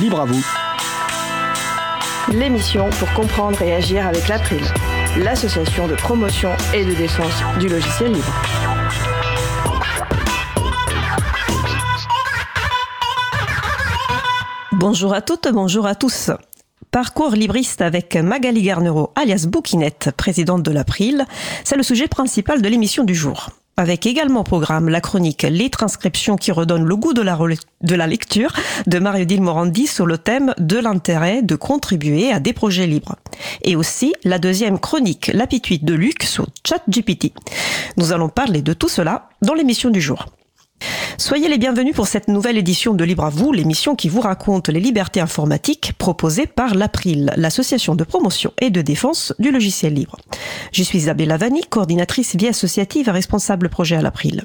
Libre à vous. L'émission pour comprendre et agir avec l'April, l'association de promotion et de défense du logiciel libre. Bonjour à toutes, bonjour à tous. Parcours libriste avec Magali Garnereau, alias Bouquinette, présidente de l'April, c'est le sujet principal de l'émission du jour. Avec également au programme la chronique Les transcriptions qui redonnent le goût de la, lecture de Mario Morandi sur le thème de l'intérêt de contribuer à des projets libres. Et aussi la deuxième chronique L'apitude de Luc sur ChatGPT. Nous allons parler de tout cela dans l'émission du jour. Soyez les bienvenus pour cette nouvelle édition de Libre à vous, l'émission qui vous raconte les libertés informatiques proposées par l'April, l'association de promotion et de défense du logiciel libre. Je suis Isabelle Lavani, coordinatrice vie associative et responsable projet à l'April.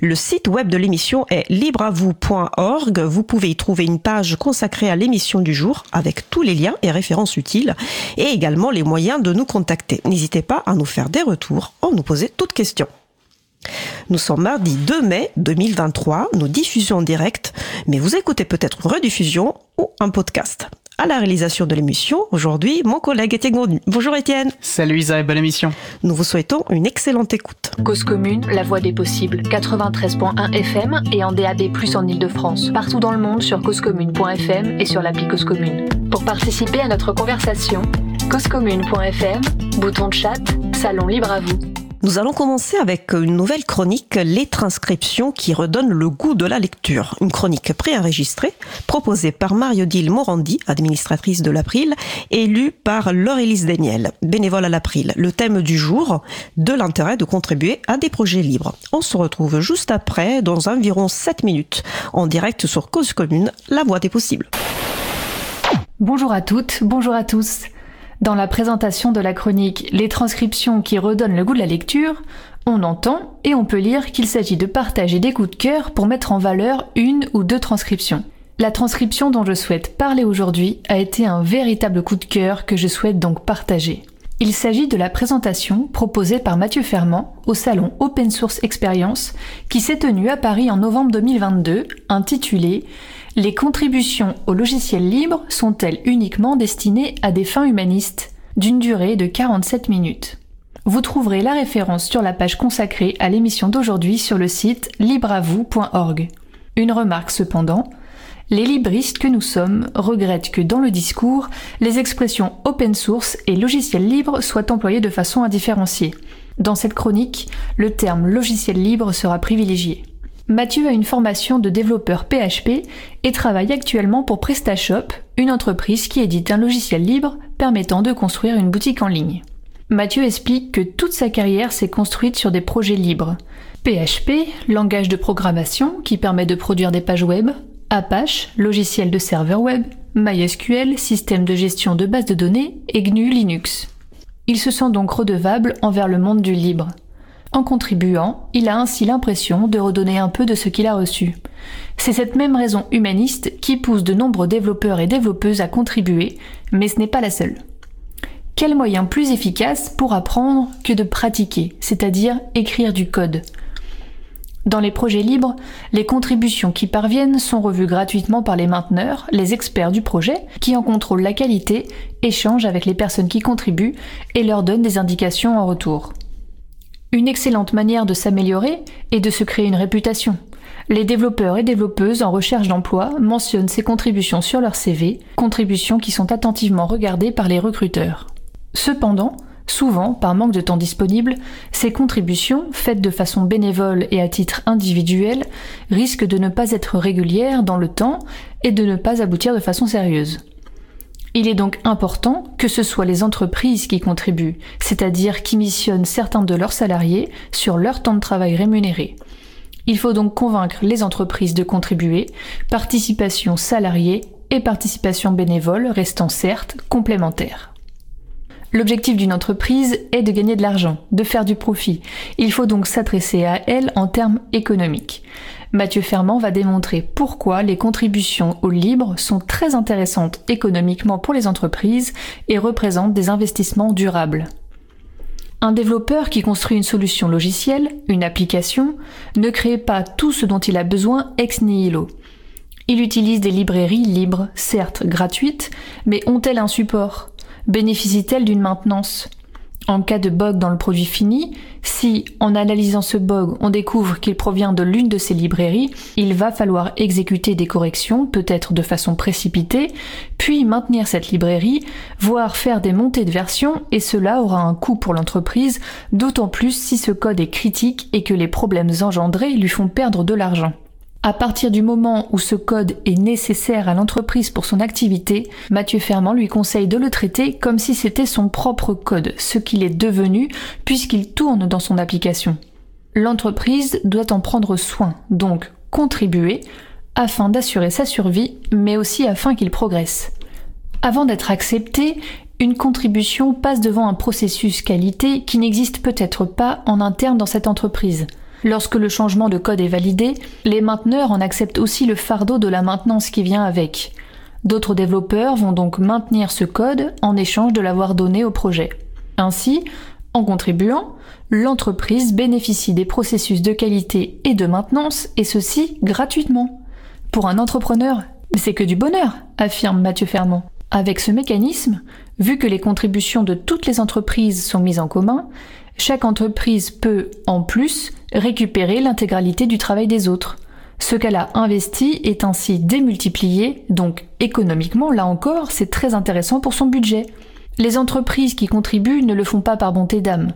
Le site web de l'émission est libreavou.org. Vous pouvez y trouver une page consacrée à l'émission du jour avec tous les liens et références utiles et également les moyens de nous contacter. N'hésitez pas à nous faire des retours en nous poser toutes questions. Nous sommes mardi 2 mai 2023, nous diffusons en direct, mais vous écoutez peut-être une rediffusion ou un podcast. À la réalisation de l'émission, aujourd'hui, mon collègue Étienne Gonu. Bonjour Étienne. Salut Isa et bonne émission. Nous vous souhaitons une excellente écoute. Cause commune, la voix des possibles, 93.1 FM et en DAB+, en Ile-de-France. Partout dans le monde sur causecommune.fm et sur l'appli Cause Commune. Pour participer à notre conversation, causecommune.fm, bouton de chat, salon libre à vous. Nous allons commencer avec une nouvelle chronique, les transcriptions qui redonnent le goût de la lecture. Une chronique préenregistrée, proposée par Mario-Dile Morandi, administratrice de l'April, et lue par Laurelise Daniel, bénévole à l'April. Le thème du jour, de l'intérêt de contribuer à des projets libres. On se retrouve juste après, dans environ 7 minutes, en direct sur Cause Commune, la voie des possibles. Bonjour à toutes, bonjour à tous. Dans la présentation de la chronique Les transcriptions qui redonnent le goût de la lecture, on entend et on peut lire qu'il s'agit de partager des coups de cœur pour mettre en valeur une ou deux transcriptions. La transcription dont je souhaite parler aujourd'hui a été un véritable coup de cœur que je souhaite donc partager. Il s'agit de la présentation proposée par Mathieu Fermand au salon Open Source Experience qui s'est tenu à Paris en novembre 2022, intitulé les contributions au logiciel libre sont-elles uniquement destinées à des fins humanistes d'une durée de 47 minutes? Vous trouverez la référence sur la page consacrée à l'émission d'aujourd'hui sur le site libreavou.org. Une remarque cependant, les libristes que nous sommes regrettent que dans le discours, les expressions open source et logiciel libre soient employées de façon indifférenciée. Dans cette chronique, le terme logiciel libre sera privilégié. Mathieu a une formation de développeur PHP et travaille actuellement pour PrestaShop, une entreprise qui édite un logiciel libre permettant de construire une boutique en ligne. Mathieu explique que toute sa carrière s'est construite sur des projets libres. PHP, langage de programmation qui permet de produire des pages web, Apache, logiciel de serveur web, MySQL, système de gestion de bases de données et GNU Linux. Il se sent donc redevable envers le monde du libre. En contribuant, il a ainsi l'impression de redonner un peu de ce qu'il a reçu. C'est cette même raison humaniste qui pousse de nombreux développeurs et développeuses à contribuer, mais ce n'est pas la seule. Quel moyen plus efficace pour apprendre que de pratiquer, c'est-à-dire écrire du code? Dans les projets libres, les contributions qui parviennent sont revues gratuitement par les mainteneurs, les experts du projet, qui en contrôlent la qualité, échangent avec les personnes qui contribuent et leur donnent des indications en retour. Une excellente manière de s'améliorer est de se créer une réputation. Les développeurs et développeuses en recherche d'emploi mentionnent ces contributions sur leur CV, contributions qui sont attentivement regardées par les recruteurs. Cependant, souvent, par manque de temps disponible, ces contributions, faites de façon bénévole et à titre individuel, risquent de ne pas être régulières dans le temps et de ne pas aboutir de façon sérieuse. Il est donc important que ce soit les entreprises qui contribuent, c'est-à-dire qui missionnent certains de leurs salariés sur leur temps de travail rémunéré. Il faut donc convaincre les entreprises de contribuer, participation salariée et participation bénévole restant certes complémentaires. L'objectif d'une entreprise est de gagner de l'argent, de faire du profit. Il faut donc s'adresser à elle en termes économiques. Mathieu Fermand va démontrer pourquoi les contributions au libre sont très intéressantes économiquement pour les entreprises et représentent des investissements durables. Un développeur qui construit une solution logicielle, une application, ne crée pas tout ce dont il a besoin ex nihilo. Il utilise des librairies libres, certes gratuites, mais ont-elles un support? Bénéficient-elles d'une maintenance? En cas de bug dans le produit fini, si en analysant ce bug on découvre qu'il provient de l'une de ces librairies, il va falloir exécuter des corrections, peut-être de façon précipitée, puis maintenir cette librairie, voire faire des montées de version, et cela aura un coût pour l'entreprise, d'autant plus si ce code est critique et que les problèmes engendrés lui font perdre de l'argent. À partir du moment où ce code est nécessaire à l'entreprise pour son activité, Mathieu Fermand lui conseille de le traiter comme si c'était son propre code, ce qu'il est devenu puisqu'il tourne dans son application. L'entreprise doit en prendre soin, donc contribuer, afin d'assurer sa survie, mais aussi afin qu'il progresse. Avant d'être accepté, une contribution passe devant un processus qualité qui n'existe peut-être pas en interne dans cette entreprise. Lorsque le changement de code est validé, les mainteneurs en acceptent aussi le fardeau de la maintenance qui vient avec. D'autres développeurs vont donc maintenir ce code en échange de l'avoir donné au projet. Ainsi, en contribuant, l'entreprise bénéficie des processus de qualité et de maintenance, et ceci gratuitement. Pour un entrepreneur, c'est que du bonheur, affirme Mathieu Fermont. Avec ce mécanisme, vu que les contributions de toutes les entreprises sont mises en commun, chaque entreprise peut, en plus, récupérer l'intégralité du travail des autres. Ce qu'elle a investi est ainsi démultiplié, donc économiquement, là encore, c'est très intéressant pour son budget. Les entreprises qui contribuent ne le font pas par bonté d'âme.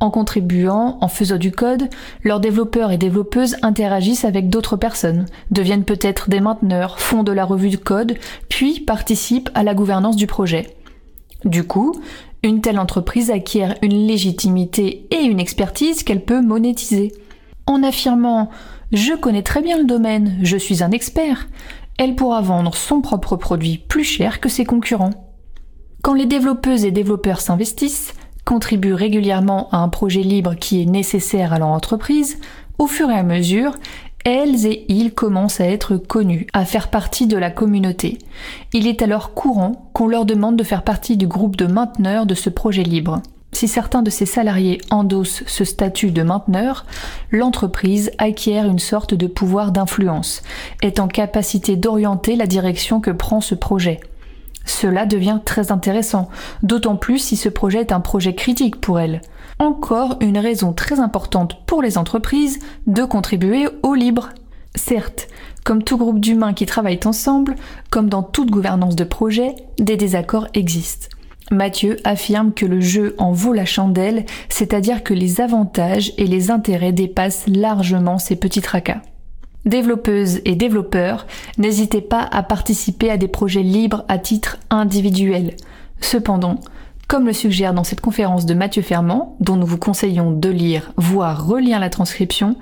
En contribuant, en faisant du code, leurs développeurs et développeuses interagissent avec d'autres personnes, deviennent peut-être des mainteneurs, font de la revue de code, puis participent à la gouvernance du projet. Du coup, une telle entreprise acquiert une légitimité et une expertise qu'elle peut monétiser. En affirmant Je connais très bien le domaine, je suis un expert, elle pourra vendre son propre produit plus cher que ses concurrents. Quand les développeuses et développeurs s'investissent, contribuent régulièrement à un projet libre qui est nécessaire à leur entreprise, au fur et à mesure, elles et ils commencent à être connus, à faire partie de la communauté. Il est alors courant qu'on leur demande de faire partie du groupe de mainteneurs de ce projet libre. Si certains de ces salariés endossent ce statut de mainteneur, l'entreprise acquiert une sorte de pouvoir d'influence, est en capacité d'orienter la direction que prend ce projet. Cela devient très intéressant, d'autant plus si ce projet est un projet critique pour elle encore une raison très importante pour les entreprises de contribuer au libre. Certes, comme tout groupe d'humains qui travaillent ensemble, comme dans toute gouvernance de projet, des désaccords existent. Mathieu affirme que le jeu en vaut la chandelle, c'est-à-dire que les avantages et les intérêts dépassent largement ces petits tracas. Développeuses et développeurs, n'hésitez pas à participer à des projets libres à titre individuel. Cependant, comme le suggère dans cette conférence de Mathieu Fermand, dont nous vous conseillons de lire, voire relire la transcription,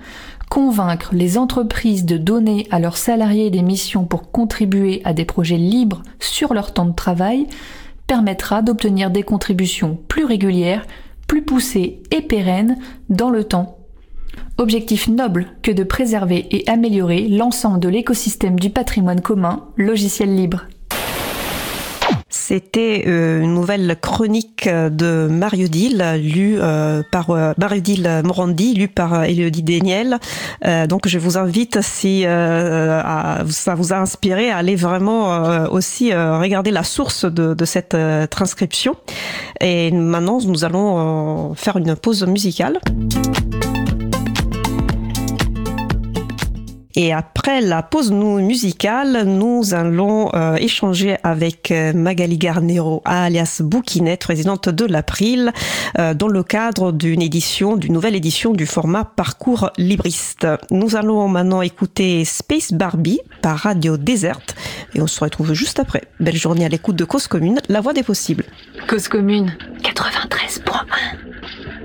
convaincre les entreprises de donner à leurs salariés des missions pour contribuer à des projets libres sur leur temps de travail permettra d'obtenir des contributions plus régulières, plus poussées et pérennes dans le temps. Objectif noble que de préserver et améliorer l'ensemble de l'écosystème du patrimoine commun, logiciel libre. C'était euh, une nouvelle chronique de Mario Dill, lue euh, par euh, Mario Dill Morandi, lue par Elodie Daniel. donc je vous invite, si ça vous a inspiré, à aller vraiment aussi regarder la source de cette transcription. Et maintenant, nous allons faire une pause musicale. Et après la pause musicale, nous allons euh, échanger avec euh, Magali Garnero, alias Bouquinette, présidente de l'April, euh, dans le cadre d'une édition, d'une nouvelle édition du format Parcours Libriste. Nous allons maintenant écouter Space Barbie par Radio Déserte et on se retrouve juste après. Belle journée à l'écoute de Cause Commune, la voix des possibles. Cause Commune 93.1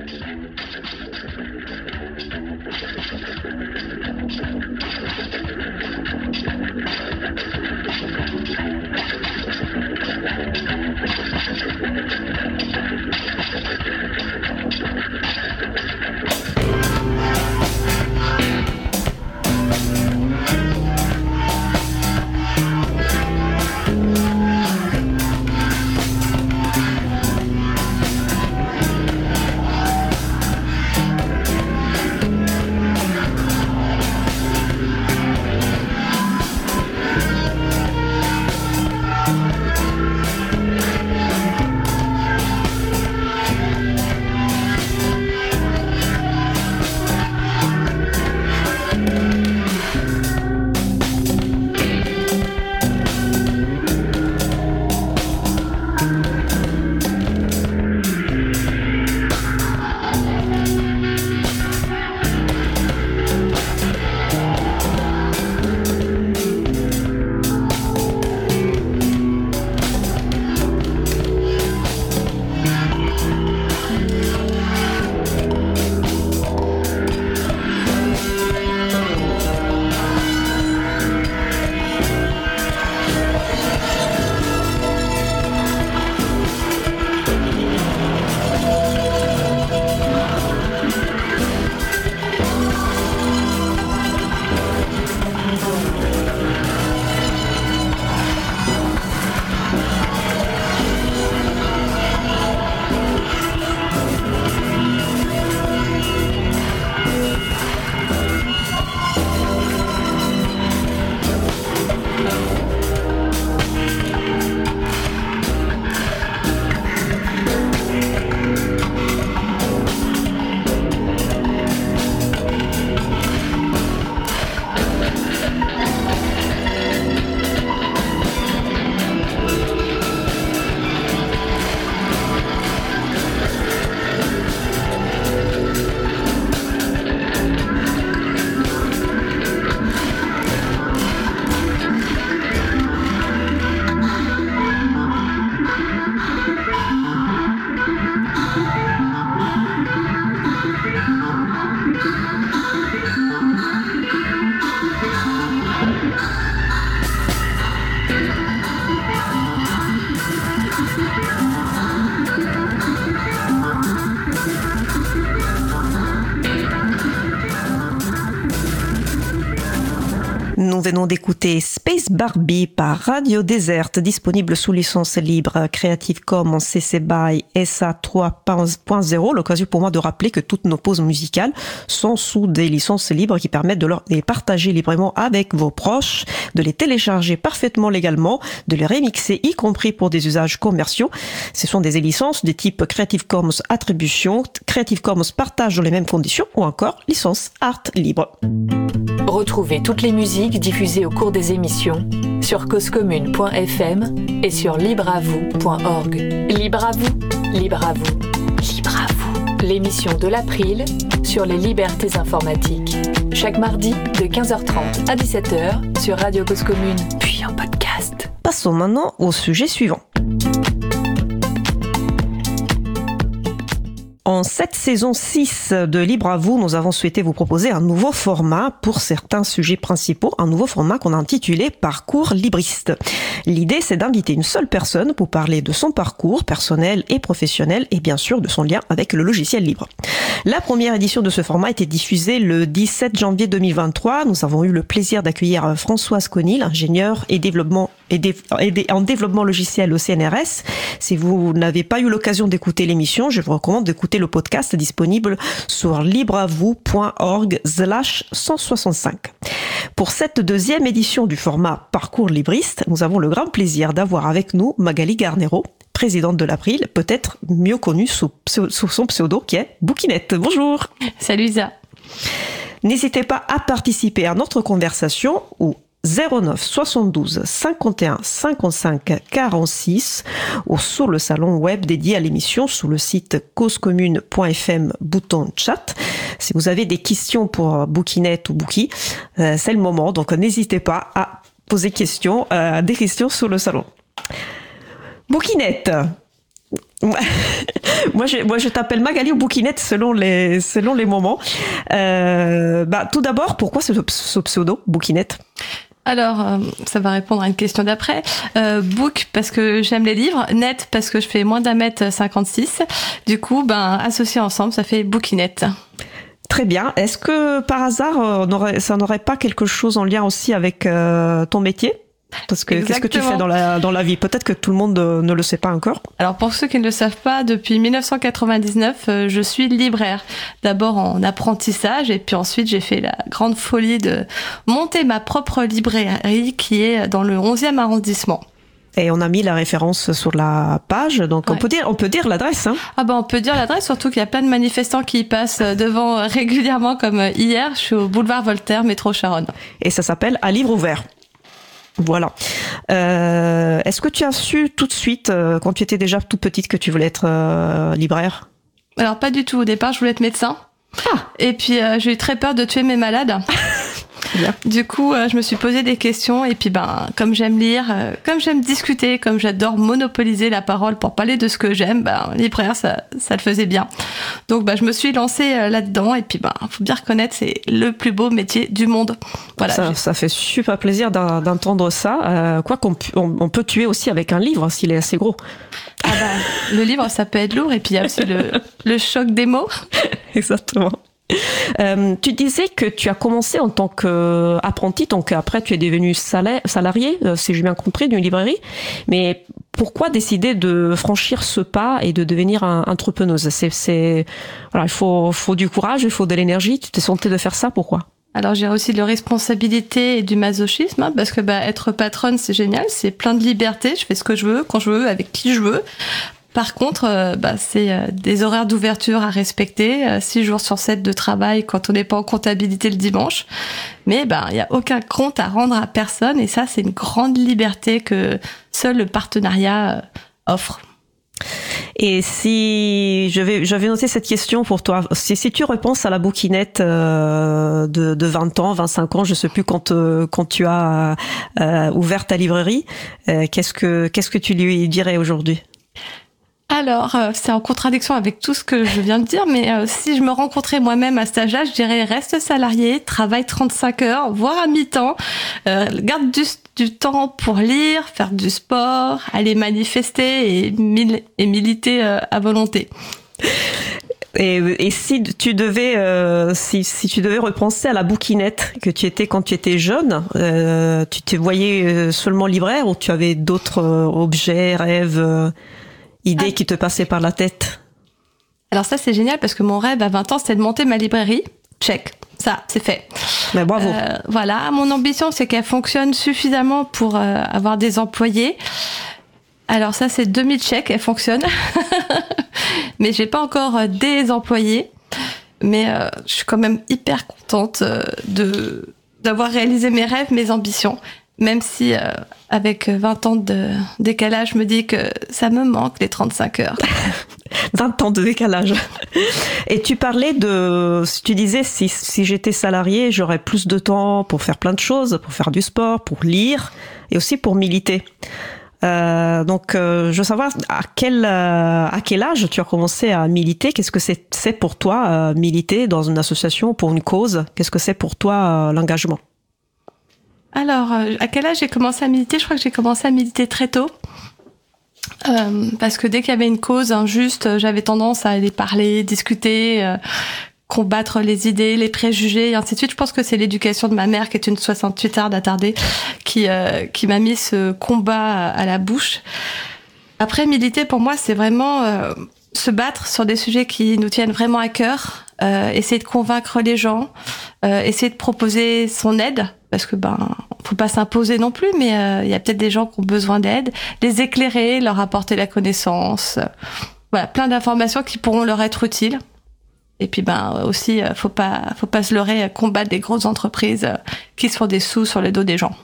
venons d'écouter Barbie par Radio Desert, disponible sous licence libre Creative Commons CC BY SA 3.0. L'occasion pour moi de rappeler que toutes nos pauses musicales sont sous des licences libres qui permettent de les partager librement avec vos proches, de les télécharger parfaitement légalement, de les remixer, y compris pour des usages commerciaux. Ce sont des licences de type Creative Commons Attribution, Creative Commons Partage dans les mêmes conditions ou encore licence Art libre. Retrouvez toutes les musiques diffusées au cours des émissions sur causecommune.fm et sur libreavoue.org. Libre à vous, libre à vous, libre à vous. L'émission de l'April sur les libertés informatiques. Chaque mardi de 15h30 à 17h sur Radio Cause Commune, puis en podcast. Passons maintenant au sujet suivant. En cette saison 6 de Libre à vous, nous avons souhaité vous proposer un nouveau format pour certains sujets principaux, un nouveau format qu'on a intitulé Parcours libriste. L'idée, c'est d'inviter une seule personne pour parler de son parcours personnel et professionnel et bien sûr de son lien avec le logiciel libre. La première édition de ce format a été diffusée le 17 janvier 2023. Nous avons eu le plaisir d'accueillir Françoise Conil, ingénieure et développement et en développement logiciel au CNRS. Si vous n'avez pas eu l'occasion d'écouter l'émission, je vous recommande d'écouter le podcast disponible sur libreavou.org 165. Pour cette deuxième édition du format Parcours libriste, nous avons le grand plaisir d'avoir avec nous Magali Garnero, présidente de l'April, peut-être mieux connue sous, sous, son pseudo qui est Bouquinette. Bonjour. Salut Isa. N'hésitez pas à participer à notre conversation ou 09 72 51 55 46 ou sur le salon web dédié à l'émission sous le site causecommune.fm bouton chat. Si vous avez des questions pour Bouquinette ou Bouki, euh, c'est le moment, donc n'hésitez pas à poser euh, des questions sur le salon. Bouquinette moi, je, t'appelle Magali ou Bouquinette selon les, moments. Euh, bah, tout d'abord, pourquoi ce, ce pseudo, Bouquinette alors, euh, ça va répondre à une question d'après. Euh, book parce que j'aime les livres, net parce que je fais moins d'un mètre 56. Du coup, ben associés ensemble, ça fait bookinette. Très bien. Est-ce que par hasard, euh, ça n'aurait pas quelque chose en lien aussi avec ton métier? Parce que qu'est-ce que tu fais dans la, dans la vie? Peut-être que tout le monde euh, ne le sait pas encore. Alors pour ceux qui ne le savent pas, depuis 1999, euh, je suis libraire. D'abord en apprentissage et puis ensuite j'ai fait la grande folie de monter ma propre librairie qui est dans le 11e arrondissement. Et on a mis la référence sur la page, donc on peut dire, on peut dire l'adresse. Hein. Ah ben on peut dire l'adresse, surtout qu'il y a plein de manifestants qui passent devant régulièrement, comme hier. Je suis au boulevard Voltaire, métro Charonne. Et ça s'appelle À livre ouvert. Voilà. Euh, Est-ce que tu as su tout de suite, euh, quand tu étais déjà toute petite, que tu voulais être euh, libraire? Alors pas du tout. Au départ, je voulais être médecin. Ah. Et puis euh, j'ai eu très peur de tuer mes malades. Du coup, euh, je me suis posé des questions et puis ben, comme j'aime lire, euh, comme j'aime discuter, comme j'adore monopoliser la parole pour parler de ce que j'aime, ben, libraire, ça, ça le faisait bien. Donc, ben, je me suis lancée euh, là-dedans et puis, ben, faut bien reconnaître, c'est le plus beau métier du monde. Voilà. Ça, ça fait super plaisir d'entendre ça. quoi qu'on on, peut tuer aussi avec un livre s'il est assez gros. Ah ben, le livre, ça peut être lourd et puis il y a aussi le, le choc des mots. Exactement. Euh, tu disais que tu as commencé en tant qu'apprenti, donc après tu es devenu salarié, euh, si j'ai bien compris, d'une librairie. Mais pourquoi décider de franchir ce pas et de devenir un, entrepreneuse? Il faut, du courage, il faut de l'énergie. Tu t'es senti de faire ça, pourquoi? Alors j'ai aussi de la responsabilité et du masochisme hein, parce que bah, être patronne c'est génial, c'est plein de liberté, je fais ce que je veux, quand je veux, avec qui je veux. Par contre, euh, bah, c'est euh, des horaires d'ouverture à respecter, 6 euh, jours sur 7 de travail quand on n'est pas en comptabilité le dimanche. Mais bah, il n'y a aucun compte à rendre à personne et ça, c'est une grande liberté que seul le partenariat offre. Et si je vais, je vais noter cette question pour toi. Si, si tu repenses à la bouquinette de, de 20 ans, 25 ans, je sais plus quand, quand tu as ouvert ta librairie, qu'est-ce que qu'est-ce que tu lui dirais aujourd'hui? Alors, euh, c'est en contradiction avec tout ce que je viens de dire, mais euh, si je me rencontrais moi-même à cet âge-là, je dirais reste salarié, travaille 35 heures, voire à mi-temps, euh, garde du, temps pour lire, faire du sport, aller manifester et, militer à volonté. Et, si tu devais, si, tu devais repenser à la bouquinette que tu étais quand tu étais jeune, tu te voyais seulement libraire ou tu avais d'autres objets, rêves, idées ah. qui te passaient par la tête Alors ça c'est génial parce que mon rêve à 20 ans c'était de monter ma librairie. Check, ça c'est fait. Mais bravo. voilà, mon ambition c'est qu'elle fonctionne suffisamment pour avoir des employés. Alors ça c'est 2000 chèques, elle fonctionne. mais j'ai pas encore euh, des employés. Mais euh, je suis quand même hyper contente euh, de d'avoir réalisé mes rêves, mes ambitions. Même si avec 20 ans de décalage, je me dis que ça me manque les 35 heures. 20 ans de décalage. Et tu parlais de, tu disais, si, si j'étais salarié, j'aurais plus de temps pour faire plein de choses, pour faire du sport, pour lire et aussi pour militer. Euh, donc, euh, je veux savoir à quel euh, à quel âge tu as commencé à militer? Qu'est-ce que c'est pour toi militer dans une association pour une cause? Qu'est-ce que c'est pour toi l'engagement? Alors, à quel âge j'ai commencé à militer Je crois que j'ai commencé à militer très tôt. parce que dès qu'il y avait une cause injuste, j'avais tendance à aller parler, discuter, combattre les idées, les préjugés et ainsi de suite. Je pense que c'est l'éducation de ma mère, qui est une 68 heures d'attardée, qui, euh, qui m'a mis ce combat à la bouche. Après, militer, pour moi, c'est vraiment euh, se battre sur des sujets qui nous tiennent vraiment à cœur, euh, essayer de convaincre les gens, essayer de proposer son aide, parce que ben, faut pas s'imposer non plus, mais il y a peut-être des gens qui ont besoin d'aide, les éclairer, leur apporter la connaissance, voilà, plein d'informations qui pourront leur être utiles. Et puis ben aussi, euh, faut pas, faut pas se leurrer, combattre des grosses entreprises euh, qui se font des sous sur le dos des gens.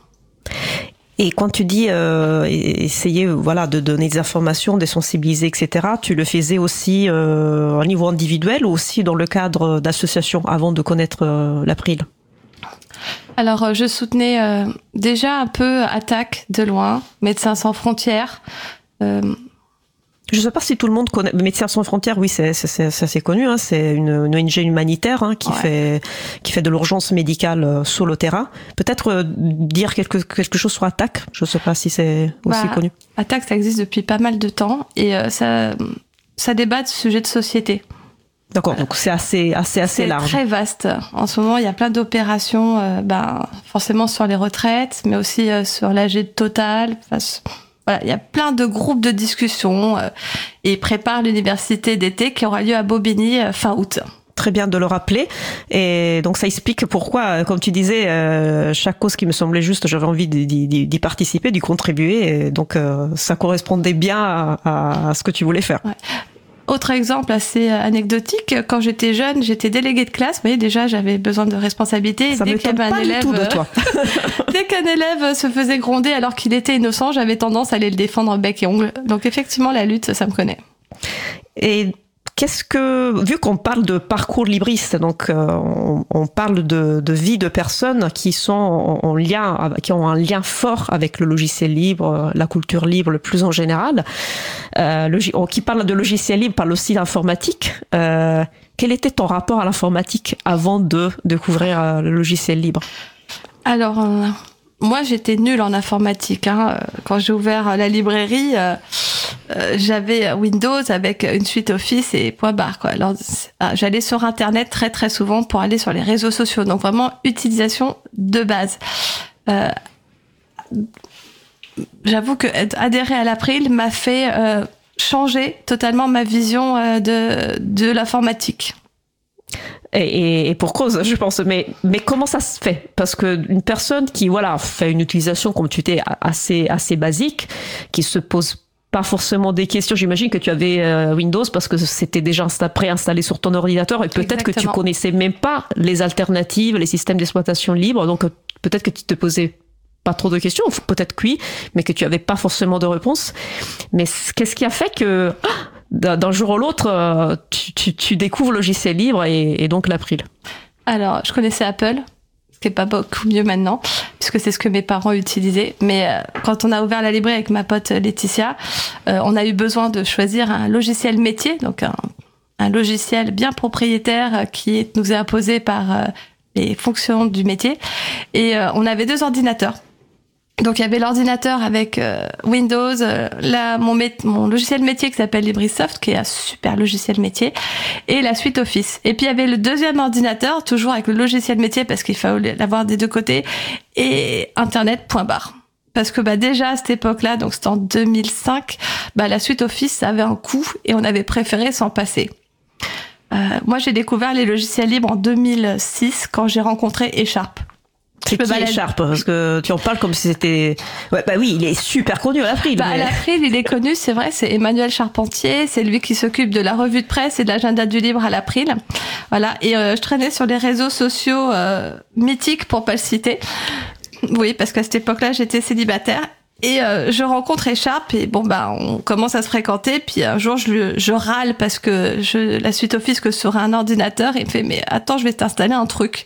Et quand tu dis euh, essayer voilà de donner des informations, de sensibiliser, etc., tu le faisais aussi euh, au niveau individuel ou aussi dans le cadre d'associations avant de connaître l'April? Alors je soutenais déjà un peu Attaque de loin, Médecins sans frontières. Je ne sais pas si tout le monde connaît. Médecins sans frontières, oui, c'est assez connu. Hein. C'est une, ONG humanitaire hein, qui fait qui fait de l'urgence médicale euh, sur le terrain. Peut-être euh, dire quelque quelque chose sur Attaque. Je ne sais pas si c'est aussi bah, connu. Attaque, ça existe depuis pas mal de temps et euh, ça ça débat de sujets de société. D'accord, donc c'est assez, assez, assez large. C'est très vaste. En ce moment, il y a plein d'opérations, ben, forcément sur les retraites, mais aussi sur l'âge total. Voilà, il y a plein de groupes de discussion euh, et prépare l'université d'été qui aura lieu à Bobigny euh, fin août très bien de le rappeler. Et donc ça explique pourquoi, euh, comme tu disais, chaque cause qui me semblait juste, j'avais envie d'y participer, d'y contribuer. Et donc ça correspondait bien à, ce que tu voulais faire. Autre exemple assez anecdotique, quand j'étais jeune, j'étais déléguée de classe. Vous voyez, déjà, j'avais besoin de responsabilité. Ça dès qu'il pas un élève, de toi. dès qu'un élève se faisait gronder alors qu'il était innocent, j'avais tendance à aller le défendre bec et ongle. Donc effectivement, la lutte, ça me connaît. Et Qu'est-ce que, vu qu'on parle de parcours libriste, donc euh, on, parle de, vie de personnes qui sont en, lien, qui ont un lien fort avec le logiciel libre, la culture libre le plus en général, euh, qui parle de logiciel libre parle aussi d'informatique. Euh, quel était ton rapport à l'informatique avant de découvrir euh, le logiciel libre? Alors, moi, j'étais nulle en informatique. Hein. Quand j'ai ouvert la librairie, euh, euh, j'avais Windows avec une suite Office et point barre. Quoi. Alors, ah, j'allais sur Internet très très souvent pour aller sur les réseaux sociaux. Donc vraiment utilisation de base. Euh, J'avoue que adhérer à l'April m'a fait euh, changer totalement ma vision de, de l'informatique. Et, et, pour cause, je pense. Mais, mais comment ça se fait? Parce que une personne qui voilà fait une utilisation, comme tu étais, assez, assez basique, qui se pose pas forcément des questions. J'imagine que tu avais euh, Windows parce que c'était déjà préinstallé sur ton ordinateur et peut-être que tu connaissais même pas les alternatives, les systèmes d'exploitation libres. Donc peut-être que tu te posais pas trop de questions, peut-être que oui, mais que tu avais pas forcément de réponse. Mais qu'est-ce qui a fait que ah, d'un jour à l'autre, euh, tu, découvres le logiciel libre et, donc l'April Alors, je connaissais Apple, ce qui n'est pas beaucoup mieux maintenant, puisque c'est ce que mes parents utilisaient. Mais euh, quand on a ouvert la librairie avec ma pote Laetitia, euh, on a eu besoin de choisir un logiciel métier, donc un, logiciel bien propriétaire qui nous est imposé par les fonctions du métier. Et on avait deux ordinateurs. Donc il y avait l'ordinateur avec euh, Windows, euh, là, mon, logiciel métier qui s'appelle LibriSoft, qui est un super logiciel métier, et la suite Office. Et puis il y avait le deuxième ordinateur, toujours avec le logiciel métier parce qu'il fallait l'avoir des deux côtés, et Internet point barre. Parce que bah déjà à cette époque-là, donc c'était en 2005, bah la suite Office avait un coût et on avait préféré s'en passer. Euh, moi j'ai découvert les logiciels libres en 2006 quand j'ai rencontré Echapp. C'est qui Sharp Parce que tu en parles comme si c'était. Ouais, bah oui, il est super connu à l'April. Bah, mais... À l'April, il est connu, c'est vrai, c'est Emmanuel Charpentier, c'est lui qui s'occupe de la revue de presse et de l'agenda du livre à l'April. Voilà, et euh, je traînais sur les réseaux sociaux euh, mythiques, pour pas le citer. Oui, parce qu'à cette époque-là, j'étais célibataire et euh, je rencontre Écharpe et bon bah on commence à se fréquenter. Puis un jour je, je râle parce que je la suite office que sur un ordinateur. Il me fait mais attends je vais t'installer un truc.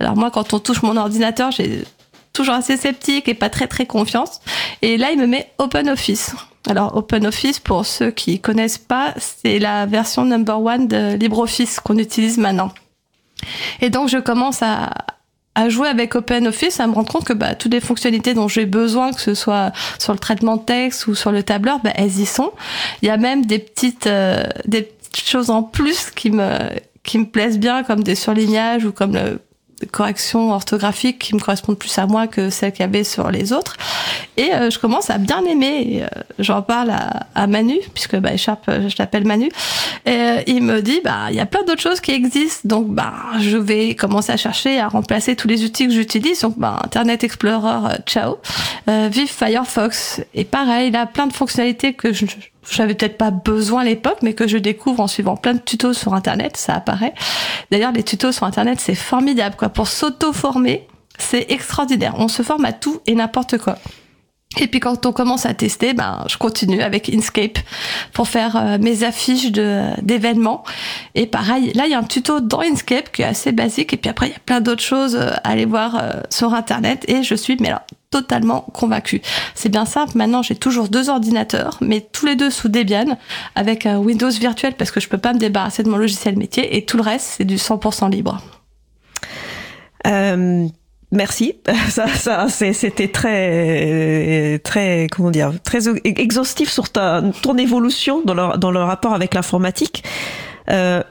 Alors moi quand on touche mon ordinateur j'ai toujours assez sceptique et pas très très confiance. Et là il me met Open Office. Alors Open Office pour ceux qui connaissent pas c'est la version number one de LibreOffice qu'on utilise maintenant. Et donc je commence à, à jouer avec OpenOffice, à me rendre compte que bah, toutes les fonctionnalités dont j'ai besoin, que ce soit sur le traitement de texte ou sur le tableur, bah, elles y sont. Il y a même des petites, euh, des choses en plus qui me qui me plaisent bien, comme des surlignages ou comme le corrections orthographiques qui me correspondent plus à moi que celles qu'il y avait sur les autres. Et euh, je commence à bien aimer. Euh, j'en parle à, à, Manu, puisque bah, écharpe, euh, je l'appelle Manu. Et il me dit, bah, il y a plein d'autres choses qui existent. Donc, bah, je vais commencer à chercher à remplacer tous les outils que j'utilise. Donc, bah, Internet Explorer, ciao. vive Firefox. Et pareil, il a plein de fonctionnalités que je, j'avais peut-être pas besoin à l'époque, mais que je découvre en suivant plein de tutos sur Internet, ça apparaît. D'ailleurs, les tutos sur Internet, c'est formidable, quoi. Pour s'auto-former, c'est extraordinaire. On se forme à tout et n'importe quoi. Et puis quand on commence à tester, ben je continue avec Inkscape pour faire euh, mes affiches de d'événements. Et pareil, là il y a un tuto dans Inkscape qui est assez basique. Et puis après il y a plein d'autres choses euh, à aller voir euh, sur internet. Et je suis mais là totalement convaincue. C'est bien simple. Maintenant j'ai toujours deux ordinateurs, mais tous les deux sous Debian avec un Windows virtuel parce que je peux pas me débarrasser de mon logiciel métier. Et tout le reste c'est du 100% libre. Merci. Ça, ça, c'était très, très, comment dire, très exhaustif sur ta, ton évolution dans le, dans le rapport avec l'informatique. Euh,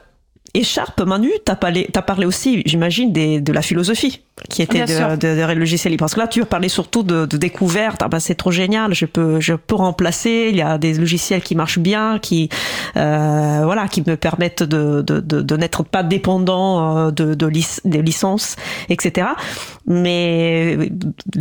Écharpe, Manu, t'as parlé, as parlé aussi, j'imagine, de la philosophie qui était de, de, de, logiciels libres. Parce que là, tu as parlé surtout de, de découverte. Ah ben, c'est trop génial. Je peux, je peux remplacer. Il y a des logiciels qui marchent bien, qui, euh, voilà, qui me permettent de, de, de, n'être pas dépendant euh, de, de des licences, etc. Mais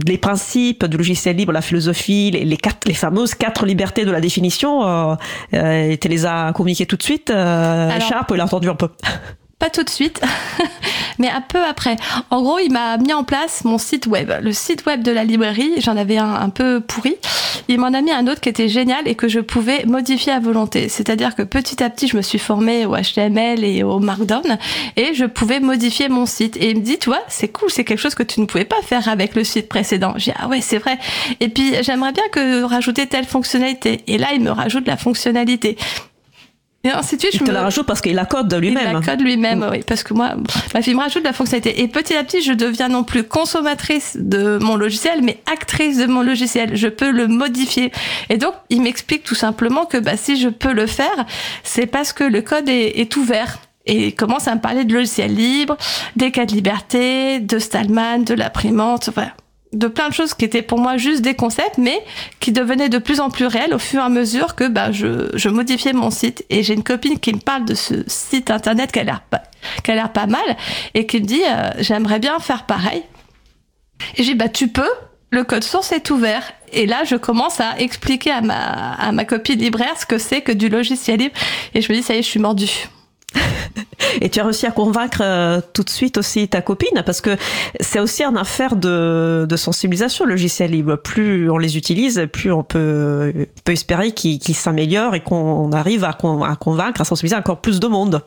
les principes du logiciel libre, la philosophie, les, les, quatre, les fameuses quatre libertés de la définition, euh, euh, tu les as communiquées tout de suite. Euh, Sharp, il a entendu un peu? Pas tout de suite, mais un peu après. En gros, il m'a mis en place mon site web. Le site web de la librairie, j'en avais un un peu pourri. Il m'en a mis un autre qui était génial et que je pouvais modifier à volonté. C'est-à-dire que petit à petit, je me suis formée au HTML et au Markdown et je pouvais modifier mon site. Et il me dit, tu vois, c'est cool, c'est quelque chose que tu ne pouvais pas faire avec le site précédent. J'ai ah ouais, c'est vrai. Et puis, j'aimerais bien que rajouter telle fonctionnalité. Et là, il me rajoute la fonctionnalité. De suite. Il te la rajoute parce qu'il la code lui-même. Il la code lui-même, oui. Parce que moi, ma fille me rajoute la fonctionnalité. Et petit à petit, je deviens non plus consommatrice de mon logiciel, mais actrice de mon logiciel. Je peux le modifier. Et donc, il m'explique tout simplement que bah, si je peux le faire, c'est parce que le code est, est ouvert et il commence à me parler de logiciel libre, des cas de liberté, de Stallman, de l'imprimante, voilà de plein de choses qui étaient pour moi juste des concepts, mais qui devenaient de plus en plus réels au fur et à mesure que bah, je, je modifiais mon site. Et j'ai une copine qui me parle de ce site internet qui a l'air pas, qui a l'air pas mal et qui me dit euh, j'aimerais bien faire pareil. Et j'ai bah tu peux, le code source est ouvert. Et là, je commence à expliquer à ma, à ma copine libraire ce que c'est que du logiciel libre. Et je me dis, ça y est, je suis mordue. Et tu as réussi à convaincre euh, tout de suite aussi ta copine, parce que c'est aussi une affaire de, sensibilisation, le logiciel libre. Plus on les utilise, plus on peut, peut espérer qu'ils s'améliorent et qu'on arrive à, à, convaincre, à sensibiliser encore plus de monde.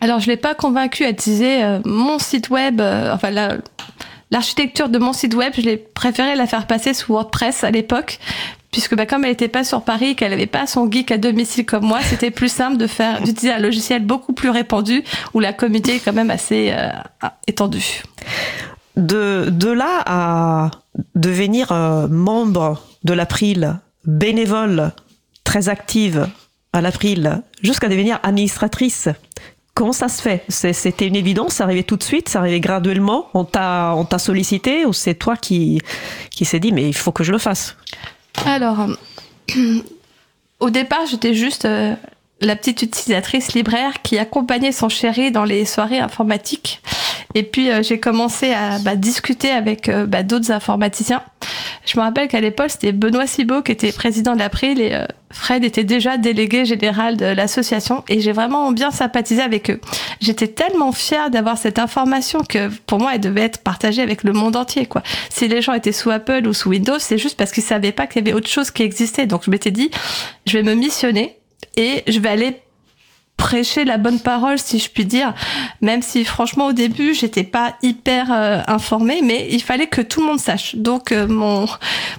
Alors, je l'ai pas convaincu à utiliser euh, mon site web, euh, enfin l'architecture de mon site web, je l'ai préféré la faire passer sous WordPress à l'époque, puisque bah, comme elle n'était pas sur Paris, qu'elle n'avait pas son geek à domicile comme moi, c'était plus simple de faire d'utiliser un logiciel beaucoup plus répandu où la communauté est quand même assez euh, étendue. de, de là à devenir euh, membre de l'April, bénévole, très active à l'April, jusqu'à devenir administratrice, comment ça se fait? C'était une évidence, ça arrivait tout de suite, ça arrivait graduellement, on t'a sollicité? Ou c'est toi qui, qui s'est dit mais il faut que je le fasse? Alors, au départ j'étais juste euh, la petite utilisatrice libraire qui accompagnait son chéri dans les soirées informatiques. Et puis euh, j'ai commencé à bah, discuter avec euh, bah, d'autres informaticiens. Je me rappelle qu'à l'époque c'était Benoît Cibot qui était président de l'April et euh, Fred était déjà délégué général de l'association et j'ai vraiment bien sympathisé avec eux. J'étais tellement fière d'avoir cette information que pour moi elle devait être partagée avec le monde entier quoi. Si les gens étaient sous Apple ou sous Windows, c'est juste parce qu'ils savaient pas qu'il y avait autre chose qui existait. Donc je m'étais dit je vais me missionner et je vais aller prêcher la bonne parole, si je puis dire. Même si, franchement, au début, j'étais pas hyper euh, informée, mais il fallait que tout le monde sache. Donc, euh, mon,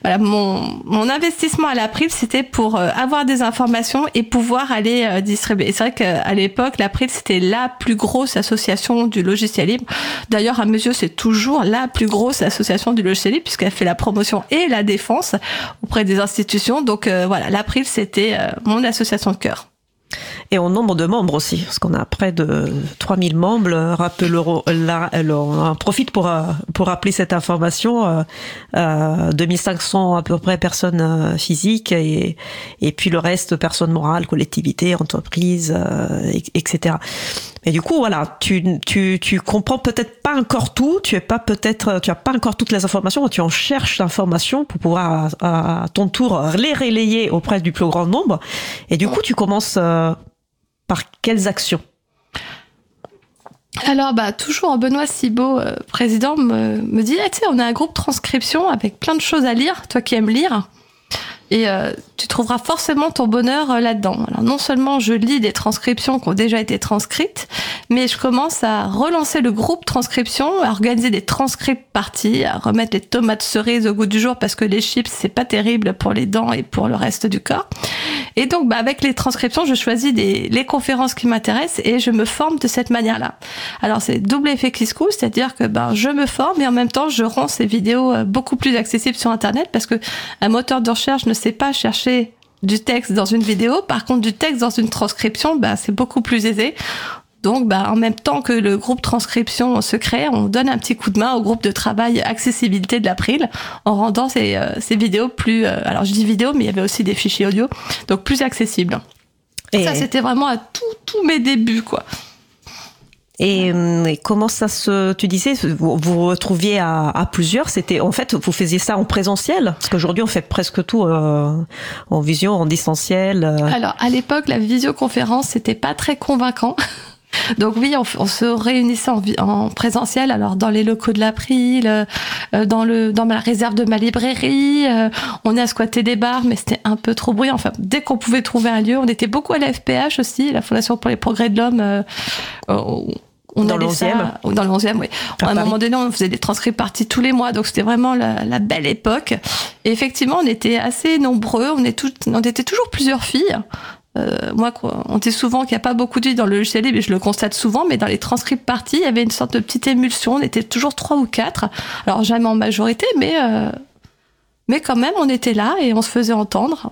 voilà, mon, mon investissement à l'April, c'était pour euh, avoir des informations et pouvoir aller distribuer. Et c'est vrai qu'à l'époque, l'April, c'était la plus grosse association du logiciel libre. D'ailleurs, à mesure, c'est toujours la plus grosse association du logiciel libre puisqu'elle fait la promotion et la défense auprès des institutions. Donc, voilà, l'April, c'était mon association de cœur. Et en nombre de membres aussi, parce qu'on a près de 3000 membres. Rappelons, on en profite pour, euh, pour rappeler cette information. Euh, euh, 2500 à peu près personnes euh, physiques et, et puis le reste personnes morales, collectivités, entreprises, etc. Et du coup, voilà, tu, tu, tu comprends peut-être pas encore tout, tu es pas peut-être, tu as pas encore toutes les informations, tu en cherches l'information pour pouvoir à, ton tour les relayer auprès du plus grand nombre. Et du coup, tu commences euh, par quelles actions? Alors, bah, toujours Benoît Cibot, euh, président, me, me dit, ah, tu sais, on a un groupe transcription avec plein de choses à lire, toi qui aimes lire. Et euh, tu trouveras forcément ton bonheur euh, là-dedans. Alors non seulement je lis des transcriptions qui ont déjà été transcrites, mais je commence à relancer le groupe transcription, à organiser des transcripts parties, à remettre les tomates cerises au goût du jour parce que les chips c'est pas terrible pour les dents et pour le reste du corps. Et donc bah, avec les transcriptions, je choisis les conférences qui m'intéressent et je me forme de cette manière-là. Alors c'est double effet qui se c'est-à-dire que ben je me forme et en même temps je rends ces vidéos euh, beaucoup plus accessibles sur internet parce que un moteur de recherche ne sait pas chercher du texte dans une vidéo. Par contre, du texte dans une transcription, bah, c'est beaucoup plus aisé. Donc, bah, en même temps que le groupe transcription se crée, on donne un petit coup de main au groupe de travail accessibilité de l'April en rendant ces, euh, ces vidéos plus, euh, alors je dis vidéo, mais il y avait aussi des fichiers audio, donc plus accessibles. Et ça, c'était vraiment à tous mes débuts, quoi. Euh, et, comment ça se, tu disais, vous vous retrouviez à, à plusieurs, c'était en fait vous faisiez ça en présentiel, parce qu'aujourd'hui on fait presque tout euh, en vision, en distanciel. Euh. Alors à l'époque la visioconférence c'était pas très convaincant. Donc oui, on, se réunissait en, en, présentiel, alors dans les locaux de l'April, dans le dans la réserve de ma librairie, on a squatté des bars, mais c'était un peu trop bruyant. Enfin, dès qu'on pouvait trouver un lieu, on était beaucoup à la FPH aussi, la Fondation pour les progrès de l'homme on dans le 11e Dans le 11e, oui. À, un moment donné, on faisait des transcrits partis tous les mois, donc c'était vraiment la, belle époque. Et effectivement, on était assez nombreux, on, est tout, on était toujours plusieurs filles. Euh, moi, on dit souvent qu'il n'y a pas beaucoup de filles dans le logiciel mais je le constate souvent, mais dans les transcripts partis, il y avait une sorte de petite émulsion, on était toujours trois ou quatre. Alors jamais en majorité, mais... Euh, mais quand même, on était là et on se faisait entendre.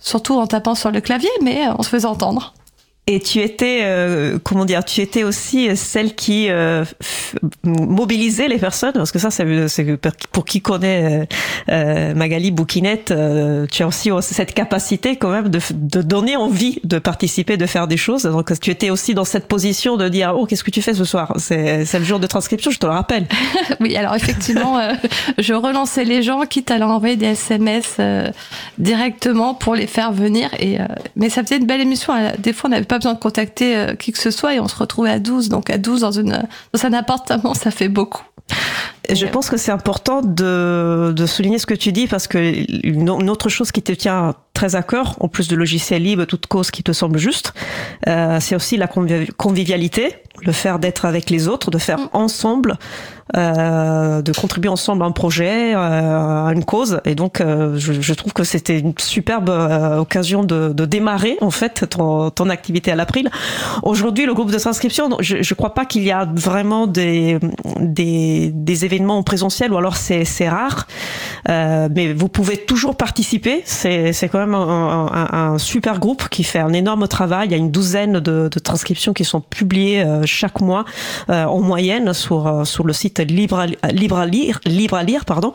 surtout en tapant sur le clavier, mais on se faisait entendre. Et tu étais, euh, comment dire, tu étais aussi celle qui euh, mobilisait les personnes, parce que ça, c'est pour qui connaît euh, Magali Bouquinette, euh, tu as aussi cette capacité quand même de, de, donner envie de participer, de faire des choses. Donc tu étais aussi dans cette position de dire, oh, qu'est-ce que tu fais ce soir? C'est le jour de transcription, je te le rappelle. oui, alors effectivement, je relançais les gens, quitte à leur envoyer des SMS directement pour les faire venir. Et mais ça faisait une belle émission. Des fois, on avait pas besoin de contacter euh, qui que ce soit et on se retrouvait à 12. Donc à 12 dans, une, dans un appartement, ça fait beaucoup. Je pense que c'est important de, de, souligner ce que tu dis parce que une, autre chose qui te tient très à cœur, en plus de logiciel libre, toute cause qui te semble juste. Euh, c'est aussi la convivialité, le faire d'être avec les autres, de faire mm. ensemble, euh, de contribuer ensemble à un projet, euh, à une cause. Et donc, euh, je, je, trouve que c'était une superbe euh, occasion de, de, démarrer en fait ton, ton activité à l'April. Aujourd'hui, le groupe de transcription, je ne crois pas qu'il y a vraiment des, des, des, événements en présentiel, ou alors c'est rare. mais vous pouvez toujours participer. C'est quand même un, super groupe qui fait un énorme travail. Il y a une douzaine de, transcriptions qui sont publiées chaque mois en moyenne sur, sur le site libre à, libre à lire, libre à lire, pardon.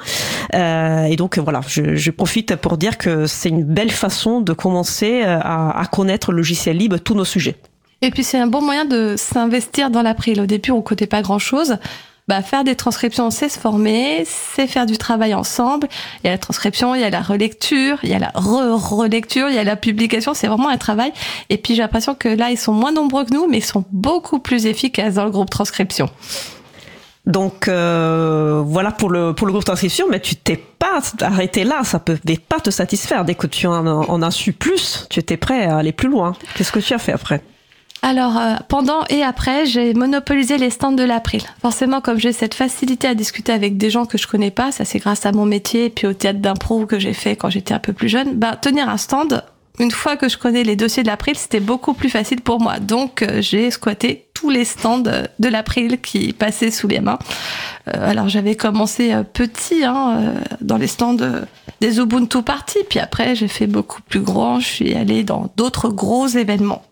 Euh, et donc voilà, je, profite pour dire que c'est une belle façon de commencer euh, à, connaître le logiciel libre, tous nos sujets. Et puis c'est un bon moyen de s'investir dans l'April. Au début, on coûtait pas grand-chose. Bah, faire des transcriptions, c'est se former, c'est faire du travail ensemble. Il y a la transcription, il y a la relecture, il y a la re-relecture, il y a la publication. C'est vraiment un travail. Et puis j'ai l'impression que là, ils sont moins nombreux que nous, mais ils sont beaucoup plus efficaces dans le groupe transcription. Donc euh, voilà pour le pour le groupe transcription, mais tu t'es pas arrêté là, ça peut pas te satisfaire. Dès que tu en, en as su plus, tu étais prêt à aller plus loin. Qu'est-ce que tu as fait après? Alors, euh, pendant et après, j'ai monopolisé les stands de l'April. Forcément, comme j'ai cette facilité à discuter avec des gens que je connais pas, ça c'est grâce à mon métier et puis au théâtre d'impro que j'ai fait quand j'étais un peu plus jeune, bah, tenir un stand, une fois que je connais les dossiers de l'April, c'était beaucoup plus facile pour moi. Donc euh, j'ai squatté tous les stands de l'April qui passaient sous les mains. Euh, alors j'avais commencé petit hein, dans les stands des Ubuntu Party, puis après j'ai fait beaucoup plus grand, je suis allée dans d'autres gros événements.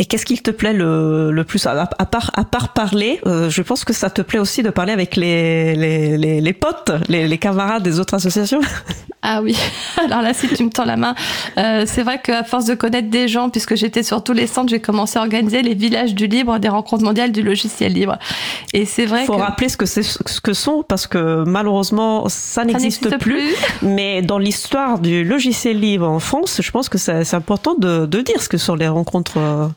Et qu'est-ce qu'il te plaît le, plus? À, part, à part parler, je pense que ça te plaît aussi de parler avec les, potes, les camarades des autres associations Ah oui, alors là, si tu me tends la main, euh, c'est vrai qu'à force de connaître des gens, puisque j'étais sur tous les centres, j'ai commencé à organiser les villages du libre, des rencontres mondiales du logiciel libre. Et c'est vrai. Il faut rappeler ce que c'est, ce que sont, parce que malheureusement, ça n'existe plus, Mais dans l'histoire du logiciel libre en France, je pense que c'est, important de, de, dire ce que sont les rencontres euh,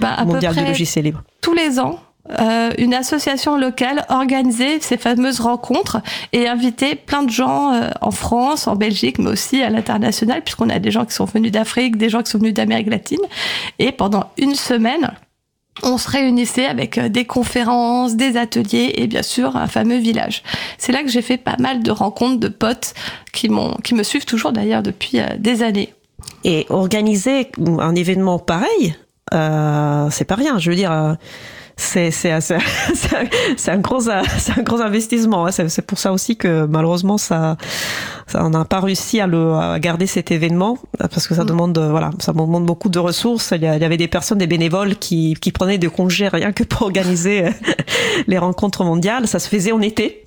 bah, mondiales du logiciel libre. Tous les ans, euh, une association locale organisait ces fameuses rencontres et invitait plein de gens euh, en France, en Belgique, mais aussi à l'international, puisqu'on a des gens qui sont venus d'Afrique, des gens qui sont venus d'Amérique latine. Et pendant une semaine, on se réunissait avec euh, des conférences, des ateliers et bien sûr un fameux village. C'est là que j'ai fait pas mal de rencontres de potes qui m'ont, qui me suivent toujours d'ailleurs depuis des années. Et organiser un événement pareil, euh, c'est pas rien. Je veux dire, c'est c'est c'est un gros c'est un gros investissement. Hein. C'est pour ça aussi que malheureusement ça, ça on n'a pas réussi à le à garder cet événement parce que ça mm. demande voilà ça demande beaucoup de ressources. Il y, avait des personnes des bénévoles qui qui prenaient des congés rien que pour organiser les rencontres mondiales. Ça se faisait en été.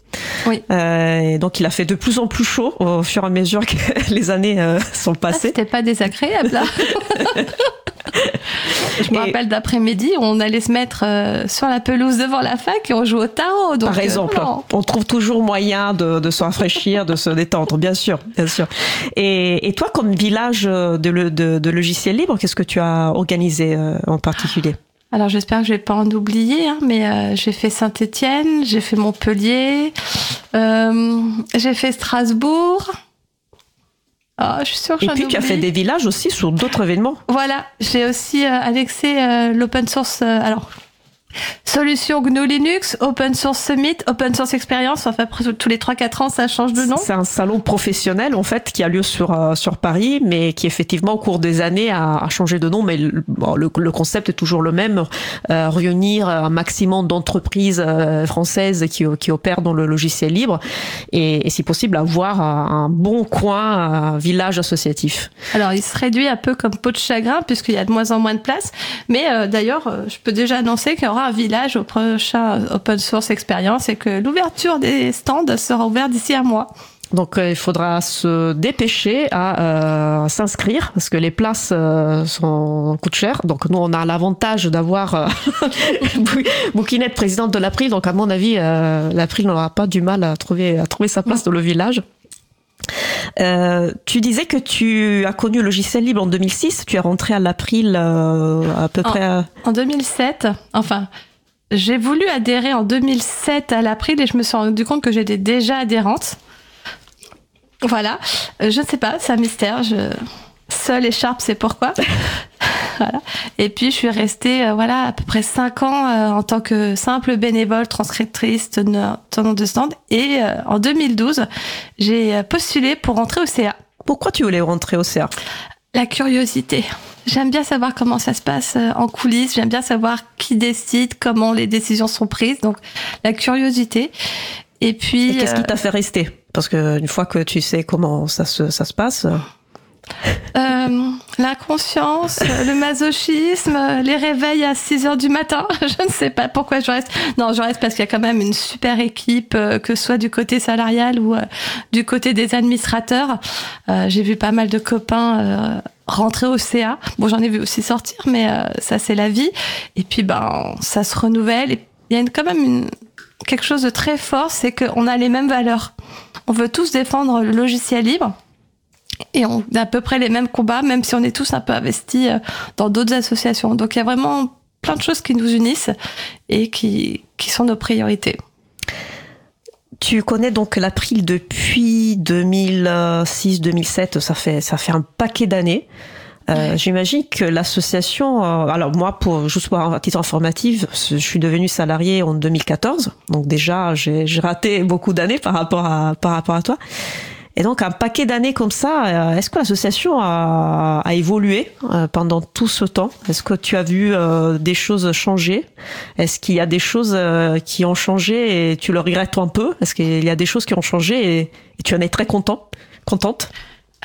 Oui. Euh, et donc il a fait de plus en plus chaud au fur et à mesure que les années euh, sont ah, passées. C'était pas désagréable là. Je me rappelle d'après-midi, on allait se mettre euh, sur la pelouse devant la fac et on jouait au tarot. Donc, Par exemple, on trouve toujours moyen de, de se rafraîchir, de se détendre, bien sûr, bien sûr. Et, et toi, comme village de, de, de logiciels libres, qu'est-ce que tu as organisé en particulier? Alors j'espère que je vais pas en oublier, hein, mais euh, j'ai fait Saint-Étienne, j'ai fait Montpellier, euh, j'ai fait Strasbourg. Ah, je suis sûre que Et puis tu as fait des villages aussi sur d'autres événements. Voilà, j'ai aussi euh, annexé l'open source. alors Solution GNU Linux, Open Source Summit, Open Source Experience, enfin tous les 3-4 ans ça change de nom. C'est un salon professionnel en fait qui a lieu sur, euh, sur Paris mais qui effectivement au cours des années a, a changé de nom mais le, le, concept est toujours le même, euh, réunir un maximum d'entreprises euh, françaises qui, qui opèrent dans le logiciel libre et, et si possible avoir un bon coin, un village associatif. Alors il se réduit un peu comme peau de chagrin puisqu'il y a de moins en moins de place mais d'ailleurs je peux déjà annoncer qu'il y aura un village au prochain Open Source Experience et que l'ouverture des stands sera ouverte d'ici un mois. Donc euh, il faudra se dépêcher à euh, s'inscrire parce que les places euh, sont coûtent cher. Donc nous on a l'avantage d'avoir Bouquinette présidente de l'April. Donc à mon avis l'April n'aura pas du mal à trouver à trouver sa place dans le village. Tu disais que tu as connu le logiciel libre en 2006. Tu es rentré à l'April à peu près. En 2007. Enfin, j'ai voulu adhérer en 2007 à l'April et je me suis rendu compte que j'étais déjà adhérente. Voilà. Euh, je ne sais pas, c'est un mystère. Je... seule écharpe, c'est pourquoi. Voilà. Et puis je suis restée euh, voilà à peu près cinq ans euh, en tant que simple bénévole, transcriptrice, tenant de stand. Et euh, en 2012, j'ai postulé pour rentrer au CA. Pourquoi tu voulais rentrer au CA La curiosité. J'aime bien savoir comment ça se passe en coulisses. J'aime bien savoir qui décide, comment les décisions sont prises. Donc la curiosité. Et puis. qu'est-ce qui t'a fait rester? Parce que une fois que tu sais comment ça se, ça se passe. Euh, la conscience, le masochisme, les réveils à 6 heures du matin. Je ne sais pas pourquoi je reste. Non, je reste parce qu'il y a quand même une super équipe, euh, que ce soit du côté salarial ou euh, du côté des administrateurs. J'ai vu pas mal de copains rentrer au CA. Bon, j'en ai vu aussi sortir, mais ça c'est la vie. Et puis, ben, ça se renouvelle. Il y a quand même quelque chose de très fort, c'est qu'on a les mêmes valeurs. On veut tous défendre le logiciel libre et on a à peu près les mêmes combats, même si on est tous un peu investis euh, dans d'autres associations. Donc il y a vraiment plein de choses qui nous unissent et qui, qui sont nos priorités. Tu connais donc l'April depuis 2006-2007, ça fait, ça fait un paquet d'années. Euh, J'imagine que l'association, euh, alors moi, pour juste pour un titre informatif, je suis devenue salariée en 2014, donc déjà j'ai raté beaucoup d'années par rapport à par rapport à toi. Et donc un paquet d'années comme ça, euh, est-ce que l'association a, a, évolué euh, pendant tout ce temps? Est-ce que tu as vu euh, des choses changer? Est-ce qu'il y a des choses qui ont changé et tu le regrettes un peu? Est-ce qu'il y a des choses qui ont changé et, tu en es très content, contente?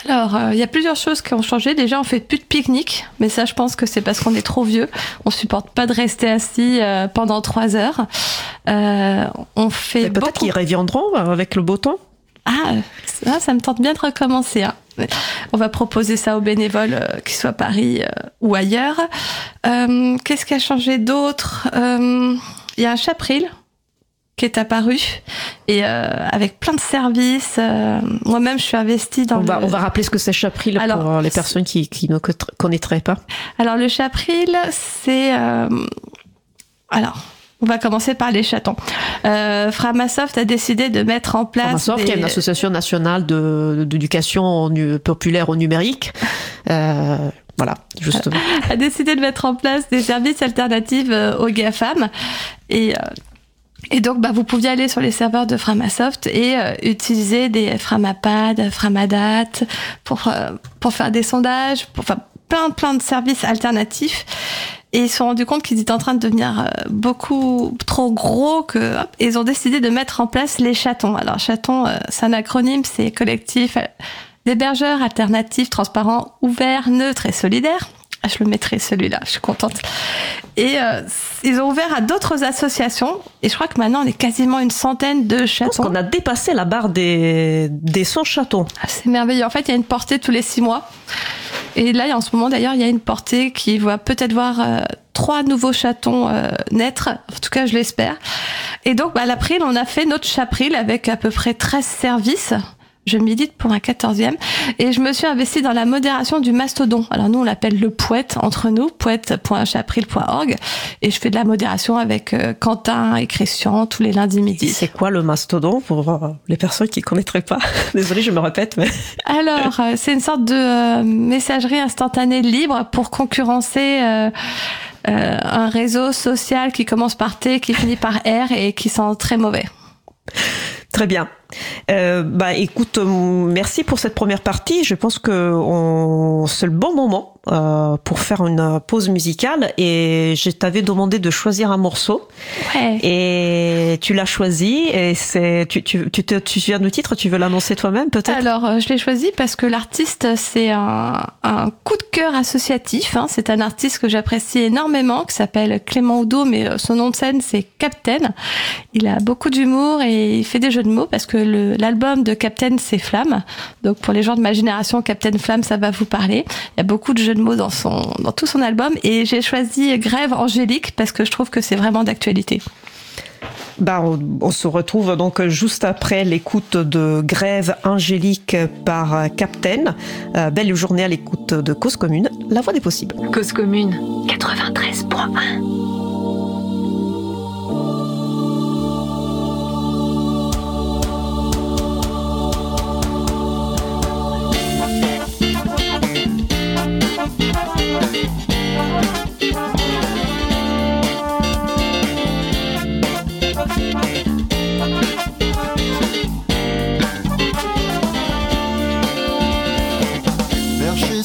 Alors, il y a plusieurs choses qui ont changé. Déjà, on fait plus de pique-nique, mais ça, je pense que c'est parce qu'on est trop vieux. On supporte pas de rester assis pendant trois heures. on fait. Peut-être qu'ils reviendront avec le beau temps. Ah, ça, me tente bien de recommencer. Hein. On va proposer ça aux bénévoles, euh, qu'ils soient à Paris euh, ou ailleurs. Euh, qu'est-ce qui a changé d'autre? Il y a un chapril qui est apparu et avec plein de services. Moi-même, je suis investie dans. On, va, on va rappeler ce que c'est Chapril pour les personnes qui, qui ne connaîtraient pas. Alors le Chapril, c'est alors on va commencer par les chatons. Euh, Framasoft a décidé de mettre en place. Framasoft, qui est une association nationale d'éducation populaire au numérique. Euh, voilà, justement. a décidé de mettre en place des services alternatifs euh, aux GAFAM. Et, et donc, bah, vous pouviez aller sur les serveurs de Framasoft et euh, utiliser des Framapad, Framadat pour, pour faire des sondages, pour faire plein, plein de services alternatifs. Et ils se sont rendus compte qu'ils étaient en train de devenir euh, beaucoup trop gros que ils ont décidé de mettre en place les chatons. Alors chatons, euh, c'est un acronyme, c'est collectif euh, d'hébergeurs alternatifs, transparents, ouverts, neutres et solidaires. Ah, je le mettrai celui-là, je suis contente. Et ils ont ouvert à d'autres associations. Et je crois que maintenant, on est quasiment une centaine de chatons. Je pense qu'on a dépassé la barre des, des 100 chatons. Ah, c'est merveilleux. En fait, il y a une portée tous les six mois. Et là, en ce moment, d'ailleurs, il y a une portée qui va peut-être voir euh, trois nouveaux chatons euh, naître. En tout cas, je l'espère. Et donc, bah, à l'April, on a fait notre chapril avec à peu près 13 services je milite pour un 14e et je me suis investie dans la modération du mastodon. Alors nous on l'appelle le poète entre nous, poète.chapril.org et je fais de la modération avec euh, Quentin et Christian tous les lundis midi. C'est quoi le mastodon pour euh, les personnes qui connaîtraient pas? Désolée, je me répète mais Alors, euh, c'est une sorte de messagerie instantanée libre pour concurrencer un réseau social qui commence par T, qui finit par R et qui sent très mauvais. Très bien. Euh, bah écoute, euh, merci pour cette première partie. Je pense que c'est le bon moment euh, pour faire une pause musicale et je t'avais demandé de choisir un morceau. Ouais. et tu l'as choisi et c'est tu tu tu te tu souviens du titre tu veux l'annoncer toi-même peut-être? Alors euh, je l'ai choisi parce que l'artiste c'est un, un coup de cœur associatif hein. c'est un artiste que j'apprécie énormément qui s'appelle Clément Oudot mais euh, son nom de scène c'est Captain. Il a beaucoup d'humour et il fait des jeux de mots parce que l'album de Captain c'est Flamme. Donc pour les gens de ma génération Captain Flamme ça va vous parler. Il y a beaucoup de de mots dans, son, dans tout son album. Et j'ai choisi Grève Angélique parce que je trouve que c'est vraiment d'actualité. Bah, on, se retrouve donc juste après l'écoute de Grève Angélique par Captain. Euh, belle journée à l'écoute de Cause Commune, la voix des possibles. Cause Commune 93.1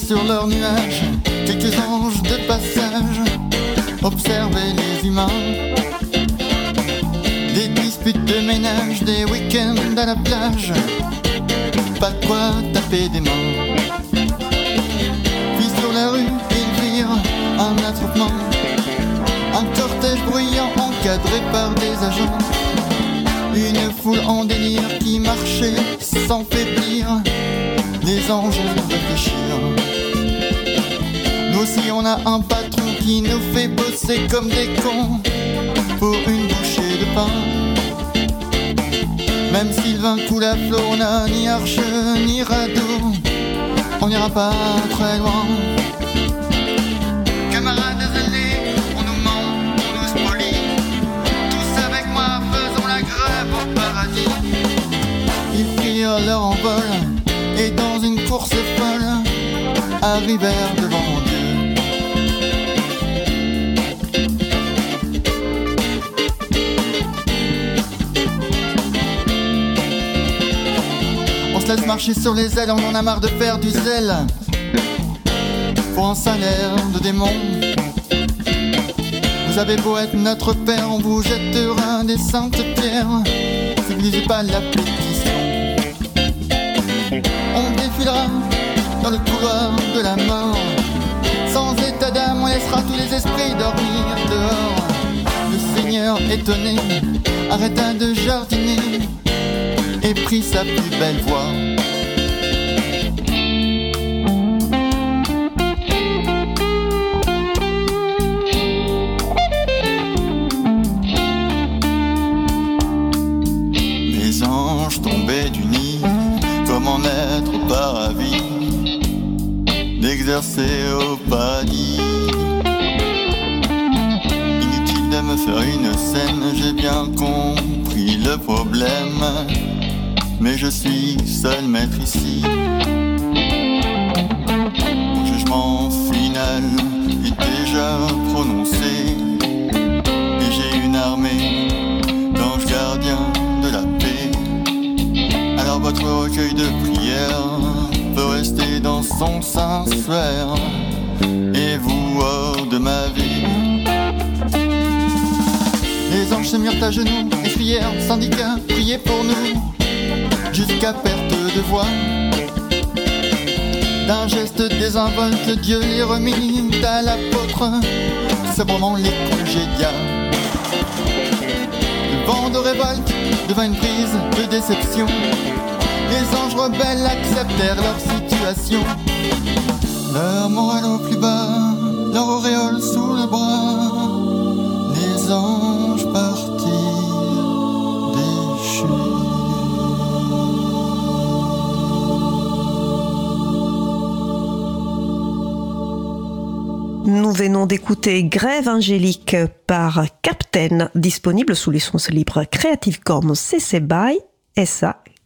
sur leurs nuages, quelques anges de passage observer les humains. Des disputes de ménage, des week-ends à la plage, pas de quoi taper des mains. Par des agents. Une foule en délire qui marchait sans faiblir les anges réfléchir. Nous aussi on a un patron qui nous fait bosser comme des cons pour une bouchée de pain. Même Sylvain coule à flot, on n'a ni arche ni radeau, on n'ira pas très loin. Prirent leur envol et dans une course folle arrivèrent devant Dieu. On se laisse marcher sur les ailes, on en a marre de faire du zèle pour un salaire de démon. Vous avez beau être notre père, on vous jettera des saintes pierres. N'utilisez pas la pétition. Dans le couloir de la mort. Sans état d'âme, on laissera tous les esprits dormir dehors. Le Seigneur étonné arrêta de jardiner et prit sa plus belle voix. D'exercer au paradis. Inutile de me faire une scène, j'ai bien compris le problème, mais je suis seul maître ici. Mon jugement final est déjà prononcé, et j'ai une armée d'anges gardiens de la paix. Alors votre recueil de prières rester dans son sanctuaire et vous hors de ma vie. Les anges se mirent à genoux et crièrent, syndicats, priez pour nous, jusqu'à perte de voix. D'un geste désinvolte, Dieu les remit à l'apôtre, sabrement les congédia. Le vent de révolte devint une prise de déception. Les anges rebelles acceptèrent leur situation. Leur morale au plus bas, leur auréole sous le bras. Les anges partirent déchus. Nous venons d'écouter Grève angélique par Captain, disponible sous licence libre Creative Commons CC BY SA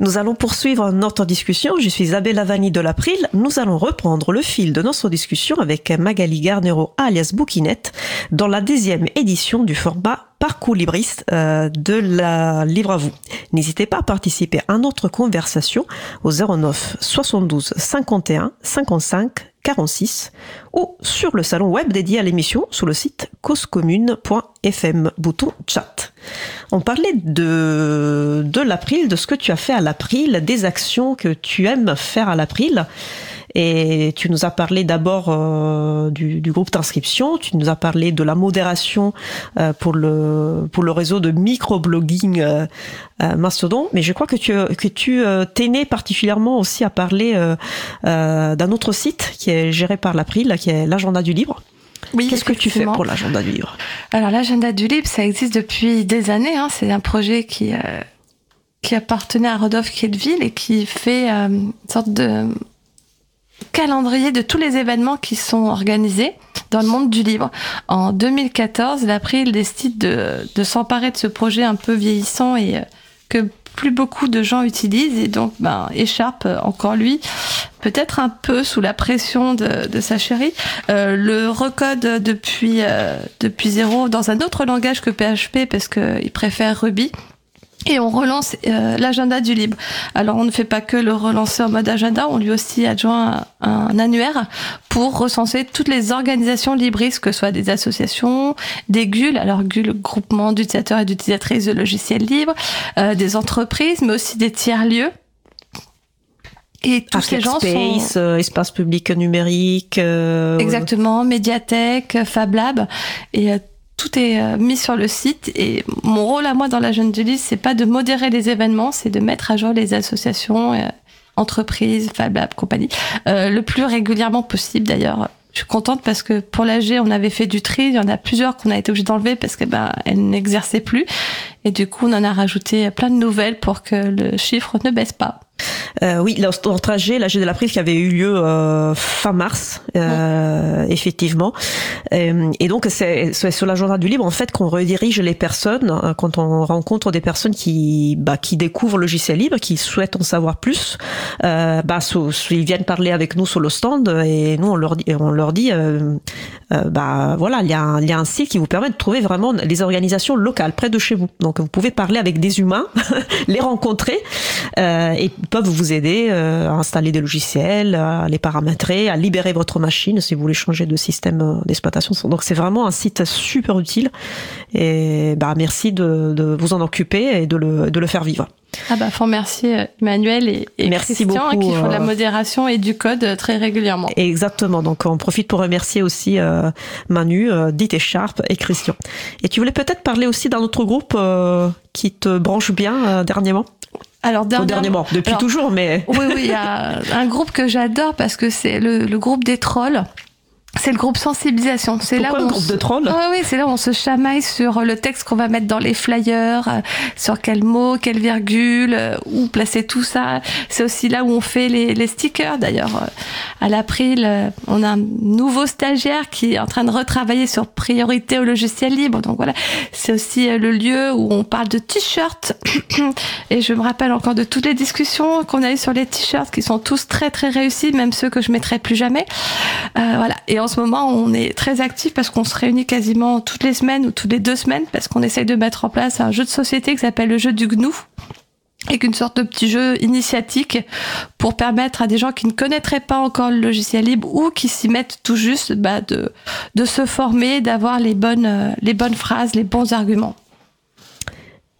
Nous allons poursuivre notre discussion. Je suis Isabelle Lavani de l'April. Nous allons reprendre le fil de notre discussion avec Magali Garnero alias Bouquinette dans la deuxième édition du format Parcours libriste euh, de la Livre à vous. N'hésitez pas à participer à notre conversation au 09 72 51 55 46 ou sur le salon web dédié à l'émission sur le site causecommune.fm, bouton chat. On parlait de, l'April, de ce que tu as fait à l'April, des actions que tu aimes faire à l'April. Et tu nous as parlé d'abord euh, du, groupe d'inscription, tu nous as parlé de la modération euh, pour, le, réseau de microblogging euh, Mastodon, mais je crois que tu, que tu t'es né particulièrement aussi à parler d'un autre site qui est géré par l'April, qui est l'agenda du livre. Oui, Qu'est-ce que tu fais pour l'agenda du livre? Alors l'agenda du livre, ça existe depuis des années. Hein. C'est un projet qui, euh, qui appartenait à Rodolphe Kielville et qui fait euh, une sorte de calendrier de tous les événements qui sont organisés dans le monde du livre. En 2014, l'April décide de, de s'emparer de ce projet un peu vieillissant et euh, que plus beaucoup de gens utilisent et donc ben écharpe encore lui peut-être un peu sous la pression de, de sa chérie. Euh, le recode depuis euh, depuis zéro dans un autre langage que PHP parce que il préfère Ruby et on relance euh, l'agenda du libre. Alors on ne fait pas que le relancer en mode agenda, on lui aussi adjoint un, un annuaire pour recenser toutes les organisations libristes, que ce soit des associations, des GUL, alors GUL, groupement d'utilisateurs et d'utilisatrices de logiciels libres, euh, des entreprises, mais aussi des tiers-lieux. Et tous ces gens sont... Euh, espace public numérique. Euh... Exactement, médiathèque, Fab Lab. Et euh, tout est euh, mis sur le site et mon rôle à moi dans la jeune Julie, c'est pas de modérer les événements, c'est de mettre à jour les associations, euh, entreprises, Fab Lab, compagnie, euh, le plus régulièrement possible d'ailleurs. Je suis contente parce que pour l'AG, on avait fait du tri. Il y en a plusieurs qu'on a été obligé d'enlever parce que ben elles n'exerçaient plus. Et du coup, on en a rajouté plein de nouvelles pour que le chiffre ne baisse pas. Euh, oui, le trajet, l'AG de la prise qui avait eu lieu euh, fin mars, euh, effectivement. Euh, et donc, c'est sur l'agenda du libre, en fait, qu'on redirige les personnes euh, quand on rencontre des personnes qui, bah, qui découvrent le logiciel libre, qui souhaitent en savoir plus. Euh, bah, ils viennent parler avec nous sur le stand et nous, on leur on leur dit bah, voilà, il y, a un, y a un site qui vous permet de trouver vraiment les organisations locales près de chez vous. Donc, vous pouvez parler avec des humains, les rencontrer et peuvent vous aider euh, à installer des logiciels, à les paramétrer, à libérer votre machine si vous voulez changer de système euh, d'exploitation. Donc c'est vraiment un site super utile et bah merci de, de vous en occuper et de le, de le faire vivre. Ah bah faut remercier Emmanuel et, et Merci Christian beaucoup, qui font de la euh, modération et du code très régulièrement. Exactement. Donc on profite pour remercier aussi euh, Manu, euh, Dit et Christian. Et tu voulais peut-être parler aussi d'un autre groupe euh, qui te branche bien euh, dernièrement? Alors dernièrement, depuis alors, toujours, mais oui, oui, il y a un groupe que j'adore parce que c'est le, le groupe des trolls. C'est le groupe sensibilisation. C'est là où le on groupe se... de trolls? Ah oui, c'est là où on se chamaille sur le texte qu'on va mettre dans les flyers, euh, sur quel mot, quelle virgule, euh, où placer tout ça. C'est aussi là où on fait les, les stickers. D'ailleurs, euh, à l'April, on a un nouveau stagiaire qui est en train de retravailler sur priorité au logiciel libre. Donc voilà, c'est aussi le lieu où on parle de t-shirts. Et je me rappelle encore de toutes les discussions qu'on a eues sur les t-shirts qui sont tous très très réussis, même ceux que je mettrai plus jamais. Euh, voilà. Et en ce moment, on est très actif parce qu'on se réunit quasiment toutes les semaines ou toutes les deux semaines parce qu'on essaye de mettre en place un jeu de société qui s'appelle le jeu du GNU avec une sorte de petit jeu initiatique pour permettre à des gens qui ne connaîtraient pas encore le logiciel libre ou qui s'y mettent tout juste bah, de, de se former, d'avoir les bonnes, euh, les bonnes phrases, les bons arguments.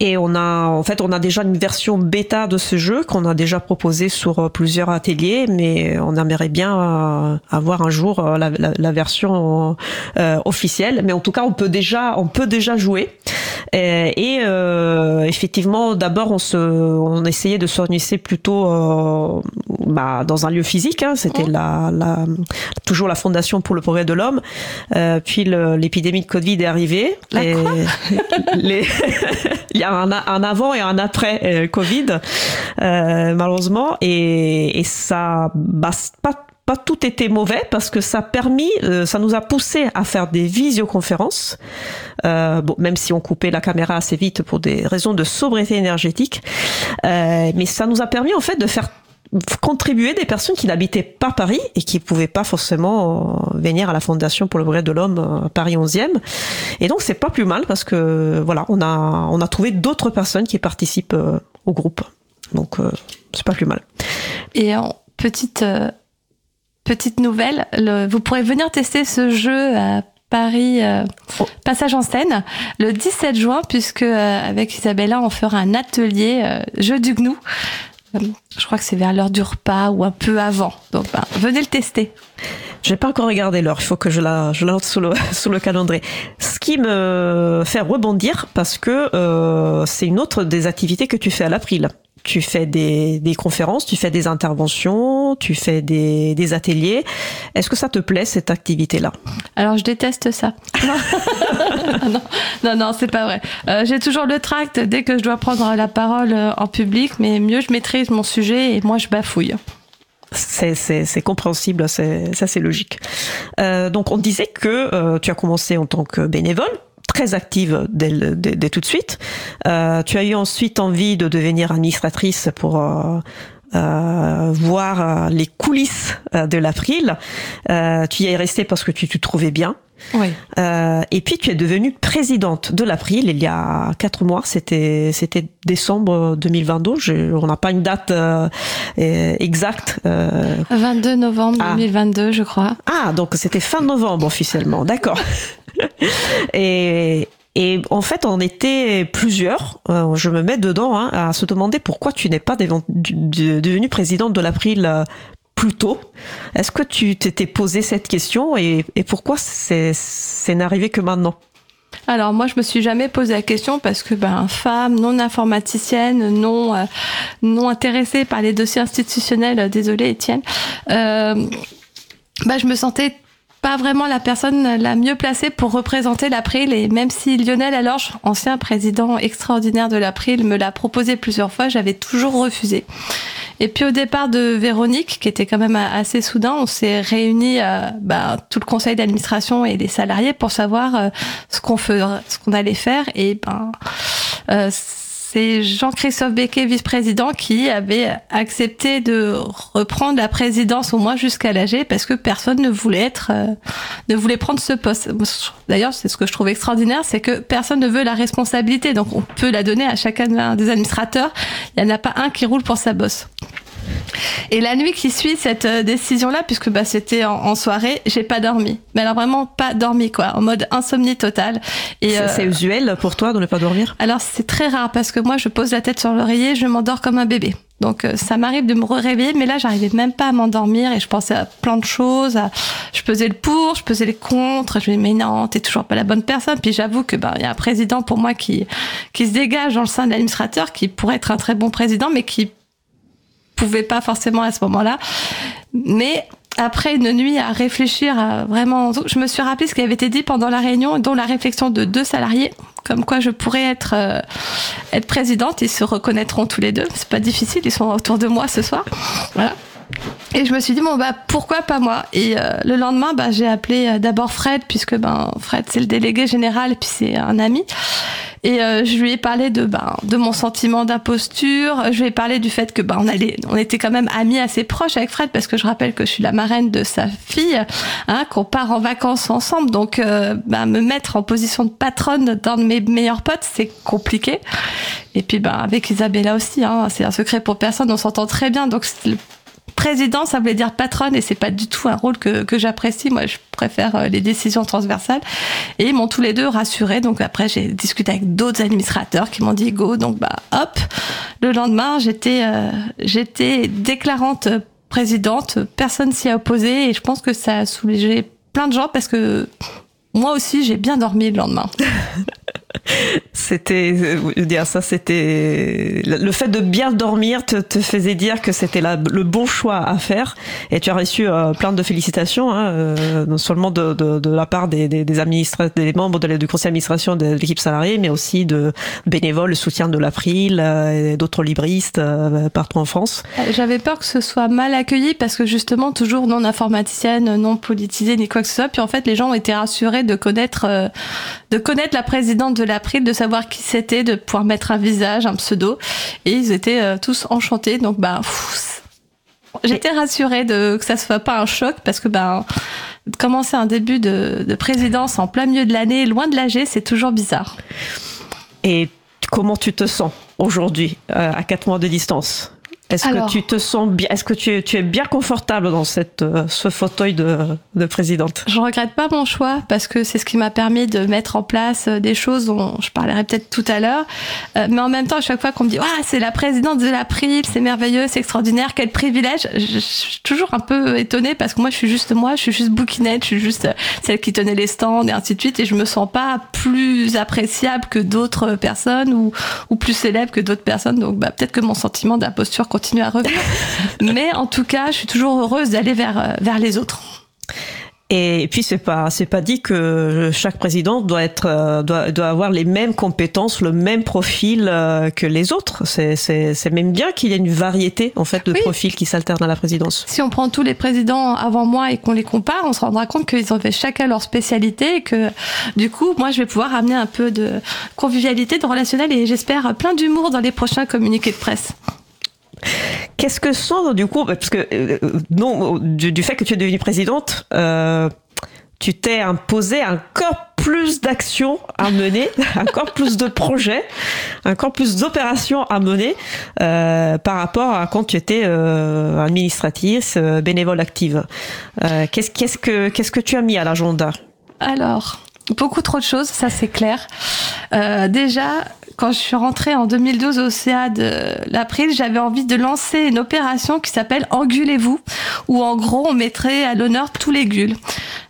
Et on a, en fait, on a déjà une version bêta de ce jeu qu'on a déjà proposé sur euh, plusieurs ateliers, mais on aimerait bien euh, avoir un jour euh, la, la, la version euh, officielle. Mais en tout cas, on peut déjà, on peut déjà jouer. Et, et euh, effectivement, d'abord, on se, on essayait de s'organiser plutôt euh, bah, dans un lieu physique. Hein, C'était la, la, toujours la Fondation pour le progrès de l'homme. Euh, puis l'épidémie de Covid est arrivée. La et quoi? les, il y a un, un avant et un après euh, Covid, euh, malheureusement, et, et ça, bah, pas pas tout était mauvais parce que ça a permis, euh, ça nous a poussé à faire des visioconférences, euh, bon, même si on coupait la caméra assez vite pour des raisons de sobriété énergétique, euh, mais ça nous a permis en fait de faire contribuer des personnes qui n'habitaient pas Paris et qui pouvaient pas forcément euh, venir à la Fondation pour le progrès de l'homme euh, Paris 11e. Et donc c'est pas plus mal parce que voilà, on a on a trouvé d'autres personnes qui participent euh, au groupe. Donc c'est pas plus mal. Et en petite, petite nouvelle, le, vous pourrez venir tester ce jeu à Paris euh, Oh. Passage en scène le 17 juin puisque euh, avec Isabella on fera un atelier euh, jeu du gnou. Je crois que c'est vers l'heure du repas ou un peu avant. Donc ben, venez le tester. J'ai pas encore regardé l'heure, il faut que je la, je la note sous le, sous le calendrier. Ce qui me fait rebondir parce que euh, c'est une autre des activités que tu fais à l'April. Tu fais des, des conférences, tu fais des interventions, tu fais des, des ateliers. Est-ce que ça te plaît cette activité-là? Alors je déteste ça. Non, non, non, non, c'est pas vrai. Euh, J'ai toujours le tract dès que je dois prendre la parole euh, en public, mais mieux je maîtrise mon sujet et moi je bafouille. C'est, compréhensible, ça c'est logique. Euh, donc on disait que euh, tu as commencé en tant que bénévole. Très active dès, dès, tout de suite. Euh, tu as eu ensuite envie de devenir administratrice pour euh, euh, voir les coulisses de l'April. tu y es resté parce que tu te trouvais bien. Oui. Euh, et puis tu es devenue présidente de l'April il y a quatre mois. C'était c'était décembre 2022. Je, on n'a pas une date euh, exacte. Euh... 22 novembre 2022, ah. je crois. Ah, donc c'était fin novembre officiellement. D'accord. et et en fait, on était plusieurs, euh, je me mets dedans, hein, à se demander pourquoi tu n'es pas devenue présidente de l'April euh, plus tôt. Est-ce que tu t'étais posé cette question et, pourquoi c'est n'arrivé que maintenant? Alors moi je me suis jamais posé la question parce que ben femme non informaticienne non euh, intéressée par les dossiers institutionnels euh, désolé Étienne euh, ben, je me sentais pas vraiment la personne la mieux placée pour représenter l'April et même si Lionel Alorge, ancien président extraordinaire de l'April, me l'a proposé plusieurs fois, j'avais toujours refusé. Et puis au départ de Véronique, qui était quand même assez soudain, on s'est réunis, euh, bah, tout le conseil d'administration et les salariés pour savoir euh, ce qu'on ce qu'on allait faire. Et ben, euh, c'est Jean-Christophe Becquet, vice-président, qui avait accepté de reprendre la présidence au moins jusqu'à l'AG parce que personne ne voulait être, euh, ne voulait prendre ce poste. D'ailleurs, c'est ce que je trouve extraordinaire, c'est que personne ne veut la responsabilité. Donc, on peut la donner à chacun des administrateurs. Il n'y en a pas un qui roule pour sa bosse. Et la nuit qui suit cette euh, décision-là, puisque bah, c'était en, soirée, j'ai pas dormi. Mais alors vraiment pas dormi, quoi, en mode insomnie totale. Et c'est euh, usuel pour toi de ne pas dormir? Alors c'est très rare parce que moi je pose la tête sur l'oreiller, je m'endors comme un bébé. Donc euh, ça m'arrive de me réveiller, mais là j'arrivais même pas à m'endormir et je pensais à plein de choses. Je pesais le pour, je pesais les contre. Je me disais mais non, t'es toujours pas la bonne personne. Puis j'avoue que ben il y a un président pour moi qui qui se dégage dans le sein de l'administrateur, qui pourrait être un très bon président, mais qui pouvais pas forcément à ce moment-là. Mais après une nuit à réfléchir à vraiment, je me suis rappelé ce qui avait été dit pendant la réunion, dont la réflexion de deux salariés, comme quoi je pourrais être euh, être présidente. Ils se reconnaîtront tous les deux. C'est pas difficile. Ils sont autour de moi ce soir. Voilà. Et je me suis dit bon bah pourquoi pas moi? Et euh, le lendemain bah j'ai appelé euh, d'abord Fred puisque ben Fred c'est le délégué général puis c'est un ami. Et euh, je lui ai parlé de ben de mon sentiment d'imposture. Je lui ai parlé du fait que ben on allait on était quand même amis assez proches avec Fred parce que je rappelle que je suis la marraine de sa fille hein qu'on part en vacances ensemble. Donc ben, me mettre en position de patronne d'un de mes meilleurs potes c'est compliqué. Et puis ben avec Isabella aussi hein, c'est un secret pour personne on s'entend très bien. Donc président, ça voulait dire patronne et c'est pas du tout un rôle que, que j'apprécie. Moi, je préfère euh, les décisions transversales. Et ils m'ont tous les deux rassuré. Donc après, j'ai discuté avec d'autres administrateurs qui m'ont dit go. Donc bah hop. Le lendemain, j'étais euh, j'étais déclarante présidente. Personne s'y a opposé et je pense que ça a soulagé plein de gens parce que moi aussi, j'ai bien dormi le lendemain. c'était, dire ça, c'était le fait de bien dormir te, faisait dire que c'était le bon choix à faire, et tu as reçu euh, plein de félicitations, hein, euh, non seulement de, la part des, des, des, membres du conseil d'administration de l'équipe salariée, mais aussi de bénévoles, le soutien de l'April euh, et d'autres libristes partout en France. J'avais peur que ce soit mal accueilli parce que justement toujours non informaticienne, non politisée ni quoi que ce soit. Puis en fait, les gens ont été rassurés de connaître, de connaître la présidente de l'April, de savoir qui c'était, de pouvoir mettre un visage, un pseudo. Et ils étaient euh, tous enchantés. Donc, bah, j'étais rassurée de, que ça ne soit pas un choc parce que, bah, commencer un début de, de présidence en plein milieu de l'année, loin de l'AG, c'est toujours bizarre. Et comment tu te sens aujourd'hui, euh, à quatre mois de distance? Est-ce que tu te sens bien Est-ce que tu es, tu es bien confortable dans cette, euh, ce fauteuil de, de présidente? Je regrette pas mon choix parce que c'est ce qui m'a permis de mettre en place euh, des choses dont je parlerai peut-être tout à l'heure. Euh, mais en même temps, à chaque fois qu'on me dit ah c'est la présidente de l'April, c'est merveilleux, c'est extraordinaire, quel privilège, je, suis toujours un peu étonnée parce que moi je suis juste moi, je suis juste bouquinette, je suis juste celle qui tenait les stands et ainsi de suite et je me sens pas plus appréciable que d'autres personnes ou, ou plus célèbre que d'autres personnes. Donc bah, peut-être que mon sentiment d'imposture continue à revenir. Mais en tout cas, je suis toujours heureuse d'aller vers, euh, vers les autres. Et puis c'est pas c'est pas dit que chaque président doit être euh, doit doit avoir les mêmes compétences, le même profil euh, que les autres. C'est c'est c'est même bien qu'il y ait une variété en fait de Oui. profils qui s'alternent à la présidence. Si on prend tous les présidents avant moi et qu'on les compare, on se rendra compte qu'ils ont fait chacun leur spécialité et que du coup, moi, je vais pouvoir amener un peu de convivialité, de relationnel et j'espère plein d'humour dans les prochains communiqués de presse. Qu'est-ce que sont du coup parce que euh, non du, fait que tu es devenue présidente, euh, tu t'es imposé encore plus d'actions à mener, encore plus de projets, encore plus d'opérations à mener euh, par rapport à quand tu étais euh, administratrice, bénévole active. Qu'est-ce que tu as mis à l'agenda? Alors, beaucoup trop de choses, ça c'est clair. Déjà, quand je suis rentrée en 2012 au CA de l'April, j'avais envie de lancer une opération qui s'appelle Engulez-vous, où en gros on mettrait à l'honneur tous les gules.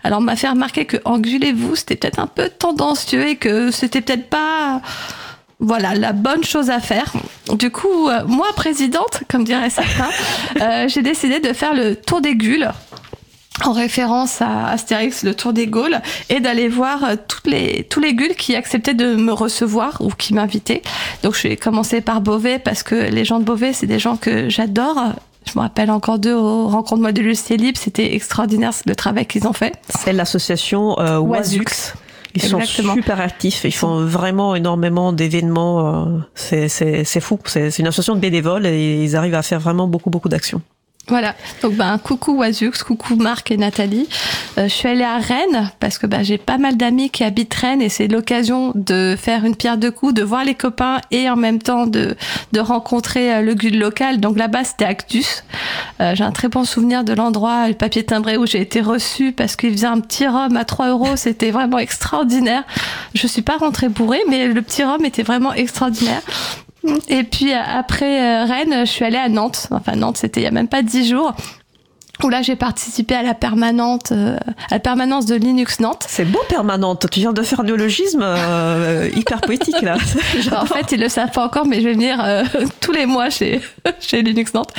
Alors on m'a fait remarquer que Engulez-vous, c'était peut-être un peu tendancieux et que c'était peut-être pas voilà la bonne chose à faire. Du coup, euh, moi présidente, comme dirait certains, euh, j'ai décidé de faire le tour des gules en référence à Astérix, le Tour des Gaules, et d'aller voir euh, toutes les, tous les gules qui acceptaient de me recevoir ou qui m'invitaient. Donc je vais commencer par Beauvais parce que les gens de Beauvais, c'est des gens que j'adore. Je me rappelle encore d'eux aux rencontres moi de Lucie Libre, c'était extraordinaire le travail qu'ils ont fait. C'est l'association euh, Oisux. Ils sont Exactement. super actifs, ils font vraiment énormément d'événements. euh, C'est c'est c'est fou. C'est c'est une association de bénévoles et ils arrivent à faire vraiment beaucoup beaucoup d'actions. Voilà. Donc ben coucou Wazux, coucou Marc et Nathalie. Euh, je suis allée à Rennes parce que ben, j'ai pas mal d'amis qui habitent Rennes et c'est l'occasion de faire une pierre deux coups, de voir les copains et en même temps de de rencontrer euh, le guide local. Donc là-bas c'était Actus. Euh, j'ai un très bon souvenir de l'endroit, le papier timbré où j'ai été reçue parce qu'il faisait un petit rhum à 3 euros. C'était vraiment extraordinaire. Je suis pas rentrée bourrée, mais le petit rhum était vraiment extraordinaire. Et puis euh, après euh, Rennes, je suis allée à Nantes. Enfin Nantes, c'était il y a même pas dix jours. Où là, j'ai participé à la permanente, euh, à la permanence de Linux Nantes. C'est beau permanente. Tu viens de faire un néologisme euh, hyper poétique là. En fait, ils le savent pas encore, mais je vais venir euh, tous les mois chez chez Linux Nantes.